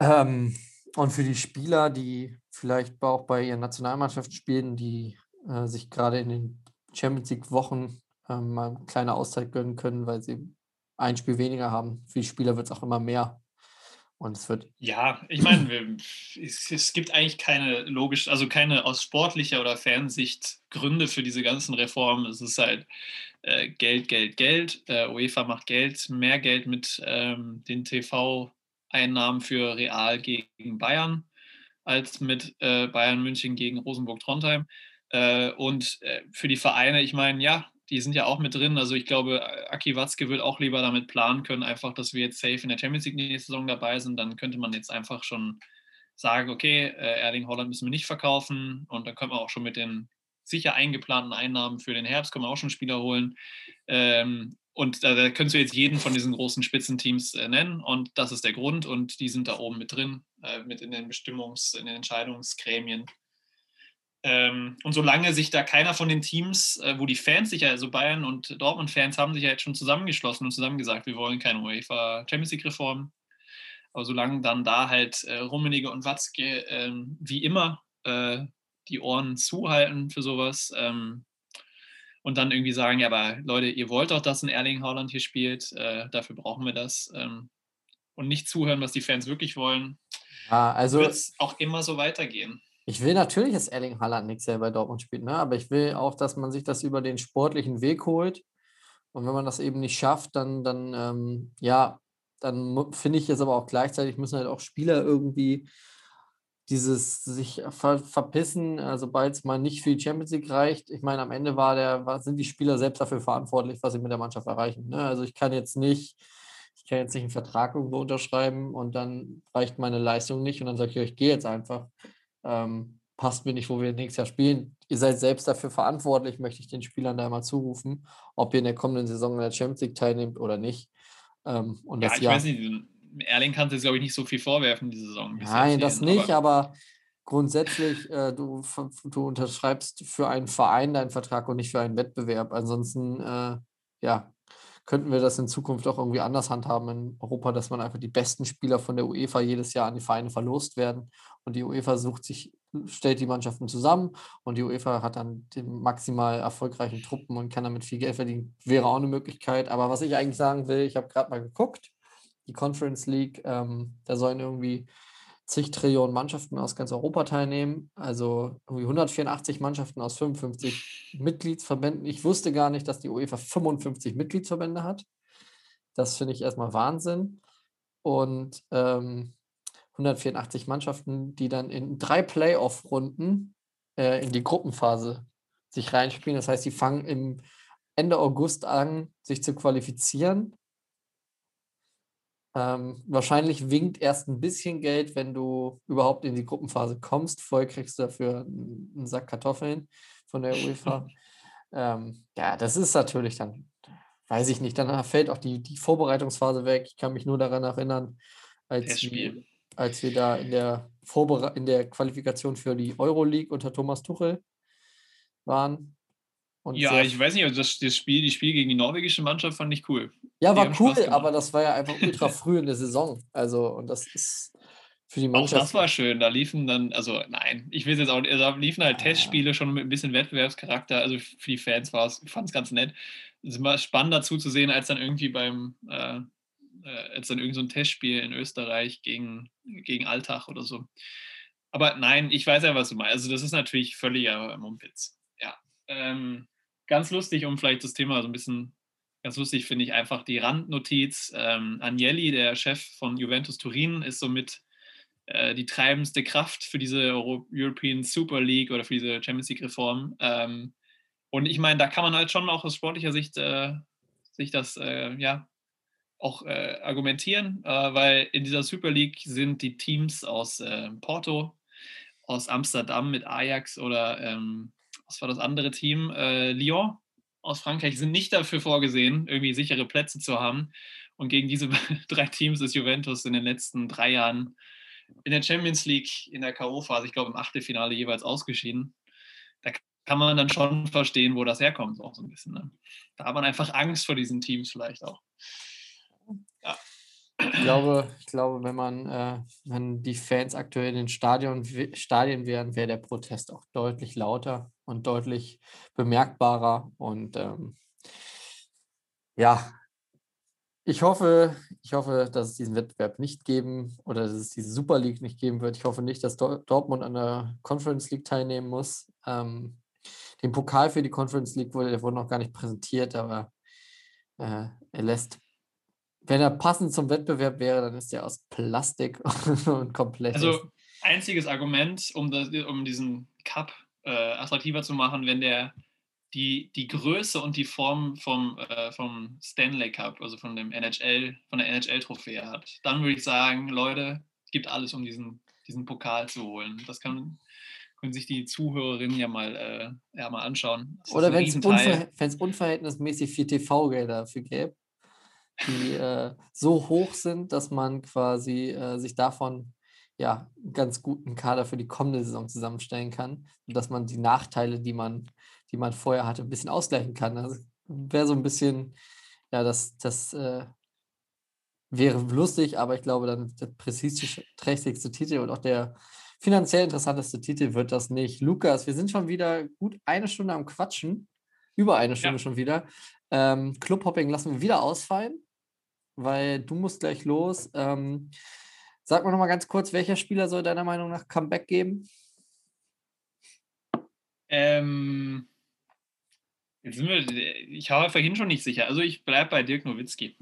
Ähm, und für die Spieler, die vielleicht auch bei ihren Nationalmannschaften spielen, die äh, sich gerade in den Champions League-Wochen äh, mal eine kleine Auszeit gönnen können, weil sie ein Spiel weniger haben. Für die Spieler wird es auch immer mehr. Und es wird. Ja, ich meine, es, es, gibt eigentlich keine logisch, also keine aus sportlicher oder Fernsicht Gründe für diese ganzen Reformen. Es ist halt äh, Geld, Geld, Geld. Äh, UEFA macht Geld, mehr Geld mit ähm, den TV- Einnahmen für Real gegen Bayern als mit äh, Bayern München gegen Rosenburg Trondheim. Äh, und äh, für die Vereine, ich meine, ja, die sind ja auch mit drin. Also ich glaube, Aki Watzke wird auch lieber damit planen können, einfach, dass wir jetzt safe in der Champions League nächste Saison dabei sind. Dann könnte man jetzt einfach schon sagen, okay, äh, Erling Holland müssen wir nicht verkaufen und dann können wir auch schon mit den sicher eingeplanten Einnahmen für den Herbst können wir auch schon Spieler holen. Ähm, und da, da könntest du jetzt jeden von diesen großen Spitzenteams äh, nennen und das ist der Grund und die sind da oben mit drin, äh, mit in den Bestimmungs-, in den Entscheidungsgremien. Ähm, und solange sich da keiner von den Teams, äh, wo die Fans sich ja, also Bayern und Dortmund-Fans haben sich ja jetzt schon zusammengeschlossen und zusammen gesagt, wir wollen keine UEFA Champions League-Reform. Aber solange dann da halt äh, Rummenigge und Watzke ähm, wie immer äh, die Ohren zuhalten für sowas, ähm, und dann irgendwie sagen, ja, aber Leute, ihr wollt doch, dass ein Erling Haaland hier spielt, äh, dafür brauchen wir das. Ähm, und nicht zuhören, was die Fans wirklich wollen. Ja, also wird es auch immer so weitergehen. Ich will natürlich, dass Erling Haaland nichts selber bei Dortmund spielt, ne? aber ich will auch, dass man sich das über den sportlichen Weg holt. Und wenn man das eben nicht schafft, dann, dann ähm, ja, dann finde ich jetzt aber auch gleichzeitig müssen halt auch Spieler irgendwie dieses sich ver verpissen, sobald es mal nicht für die Champions League reicht. Ich meine, am Ende war der, war, sind die Spieler selbst dafür verantwortlich, was sie mit der Mannschaft erreichen. Ne? Also ich kann jetzt nicht, ich kann jetzt nicht einen Vertrag irgendwo unterschreiben und dann reicht meine Leistung nicht und dann sage ich, ich gehe jetzt einfach. Ähm, passt mir nicht, wo wir nächstes Jahr spielen. Ihr seid selbst dafür verantwortlich, möchte ich den Spielern da mal zurufen, ob ihr in der kommenden Saison in der Champions League teilnehmt oder nicht. Ähm, und ja, das ich Jahr, weiß nicht, Erling kannst du jetzt, glaube ich, nicht so viel vorwerfen, diese Saison. Nein, das nicht, aber, aber grundsätzlich, äh, du, du unterschreibst für einen Verein deinen Vertrag und nicht für einen Wettbewerb. Ansonsten, äh, ja, könnten wir das in Zukunft auch irgendwie anders handhaben in Europa, dass man einfach die besten Spieler von der UEFA jedes Jahr an die Vereine verlost werden und die UEFA sucht sich, stellt die Mannschaften zusammen und die UEFA hat dann den maximal erfolgreichen Truppen und kann damit viel Geld verdienen. Wäre auch eine Möglichkeit. Aber was ich eigentlich sagen will, ich habe gerade mal geguckt, die Conference League, ähm, da sollen irgendwie zig Trillionen Mannschaften aus ganz Europa teilnehmen, also irgendwie 184 Mannschaften aus 55 Mitgliedsverbänden. Ich wusste gar nicht, dass die UEFA 55 Mitgliedsverbände hat. Das finde ich erstmal Wahnsinn. Und ähm, 184 Mannschaften, die dann in drei Playoff-Runden äh, in die Gruppenphase sich reinspielen. Das heißt, sie fangen im Ende August an, sich zu qualifizieren Ähm, wahrscheinlich winkt erst ein bisschen Geld, wenn du überhaupt in die Gruppenphase kommst. Vorher kriegst du dafür einen, Sack Kartoffeln von der UEFA. ähm, ja, das ist natürlich dann, weiß ich nicht, dann fällt auch die, die Vorbereitungsphase weg. Ich kann mich nur daran erinnern, als wir, als wir da in der, Vorbere in der Qualifikation für die Euroleague unter Thomas Tuchel waren. Und Ja, ich weiß nicht, also das, das Spiel, die Spiel gegen die norwegische Mannschaft fand ich cool. Ja, Die war cool, aber das war ja einfach ultra früh in der Saison. Also, und das ist für die Auch Mannschaft. das war schön. Da liefen dann, also nein, ich will jetzt auch, da liefen halt Ah. Testspiele schon mit ein bisschen Wettbewerbscharakter. Also für die Fans war es, ich fand es ganz nett. Es ist immer spannend dazu zu sehen, als dann irgendwie beim, äh, äh, als dann irgend so ein Testspiel in Österreich gegen, gegen Alltag oder so. Aber nein, ich weiß ja, was du meinst. Also das ist natürlich völliger Mumpitz. Ja. Ähm, ganz lustig, um vielleicht das Thema so ein bisschen, ganz lustig finde ich einfach die Randnotiz. Ähm, Agnelli, der Chef von Juventus Turin, ist somit äh, die treibendste Kraft für diese Euro European Super League oder für diese Champions League Reform. Ähm, und ich meine, da kann man halt schon auch aus sportlicher Sicht äh, sich das äh, ja auch äh, argumentieren, äh, weil in dieser Super League sind die Teams aus äh, Porto, aus Amsterdam mit Ajax oder ähm, was war das andere Team? Äh, Lyon aus Frankreich sind nicht dafür vorgesehen, irgendwie sichere Plätze zu haben. Und gegen diese drei Teams ist Juventus in den letzten drei Jahren in der Champions League in der K.O.-Phase, ich glaube im Achtelfinale jeweils ausgeschieden. Da kann man dann schon verstehen, wo das herkommt, auch so ein bisschen. Ne? Da hat man einfach Angst vor diesen Teams vielleicht auch. Ich glaube, ich glaube, wenn man, äh, wenn die Fans aktuell in den Stadion, Stadien wären, wäre der Protest auch deutlich lauter und deutlich bemerkbarer. Und ähm, ja, ich hoffe, ich hoffe, dass es diesen Wettbewerb nicht geben oder dass es diese Super League nicht geben wird. Ich hoffe nicht, dass Dor- Dortmund an der Conference League teilnehmen muss. Ähm, den Pokal für die Conference League wurde, der wurde noch gar nicht präsentiert, aber äh, er lässt wenn er passend zum Wettbewerb wäre, dann ist er aus Plastik und komplett. Also einziges Argument, um, das, um diesen Cup äh, attraktiver zu machen, wenn der die, die Größe und die Form vom, äh, vom Stanley Cup, also von dem NHL, von der NHL-Trophäe hat, dann würde ich sagen, Leute, es gibt alles, um diesen, diesen Pokal zu holen. Das kann, können sich die Zuhörerinnen ja mal, äh, ja, mal anschauen. Das Oder wenn es unver unverhältnismäßig viel TV-Gelder dafür gäbe, die äh, so hoch sind, dass man quasi äh, sich davon ja ganz guten Kader für die kommende Saison zusammenstellen kann und dass man die Nachteile, die man, die man vorher hatte, ein bisschen ausgleichen kann. Also wäre so ein bisschen, ja, das, das äh, wäre lustig, aber ich glaube, dann der prestigeträchtigste Titel und auch der finanziell interessanteste Titel wird das nicht. Lukas, wir sind schon wieder gut eine Stunde am Quatschen, über eine Stunde schon wieder. Ähm, Clubhopping lassen wir wieder ausfallen, weil du musst gleich los. Ähm, sag mal noch mal ganz kurz, welcher Spieler soll deiner Meinung nach Comeback geben? Ähm, jetzt sind wir, ich war vorhin schon nicht sicher. Also ich bleibe bei Dirk Nowitzki.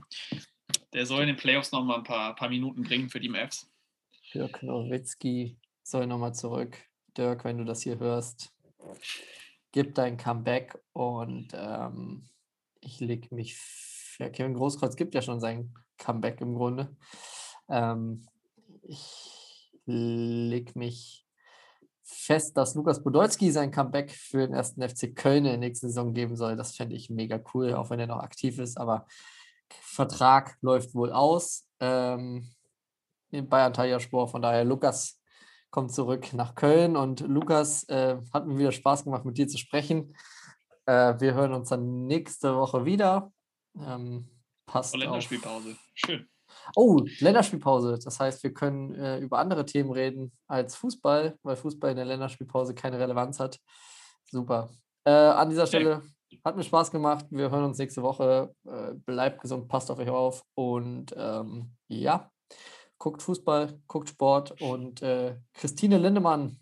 Der soll in den Playoffs noch mal ein paar, paar Minuten bringen für die Mavs. Dirk Nowitzki soll nochmal zurück. Dirk, wenn du das hier hörst, gib dein Comeback und ähm, ich leg mich. Ja, Kevin Großkreuz gibt ja schon sein Comeback im Grunde. Ähm, ich leg mich fest, dass Lukas Podolski sein Comeback für den ersten FC Köln in der nächsten Saison geben soll. Das fände ich mega cool, auch wenn er noch aktiv ist. Aber Vertrag läuft wohl aus. Ähm, bei Antalya Spor. Von daher, Lukas kommt zurück nach Köln. Und Lukas, äh, hat mir wieder Spaß gemacht, mit dir zu sprechen. Äh, wir hören uns dann nächste Woche wieder. Ähm, passt Oh, auf. Länderspielpause. Schön. Oh, Länderspielpause. Das heißt, wir können äh, über andere Themen reden als Fußball, weil Fußball in der Länderspielpause keine Relevanz hat. Super. Äh, an dieser Stelle hat mir Spaß gemacht. Wir hören uns nächste Woche. Äh, bleibt gesund, passt auf euch auf und ähm, ja, guckt Fußball, guckt Sport und äh, Christine Lindemann,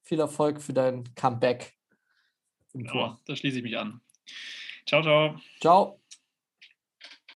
viel Erfolg für dein Comeback im Ja, Tor. da schließe ich mich an. Ciao, ciao. Ciao.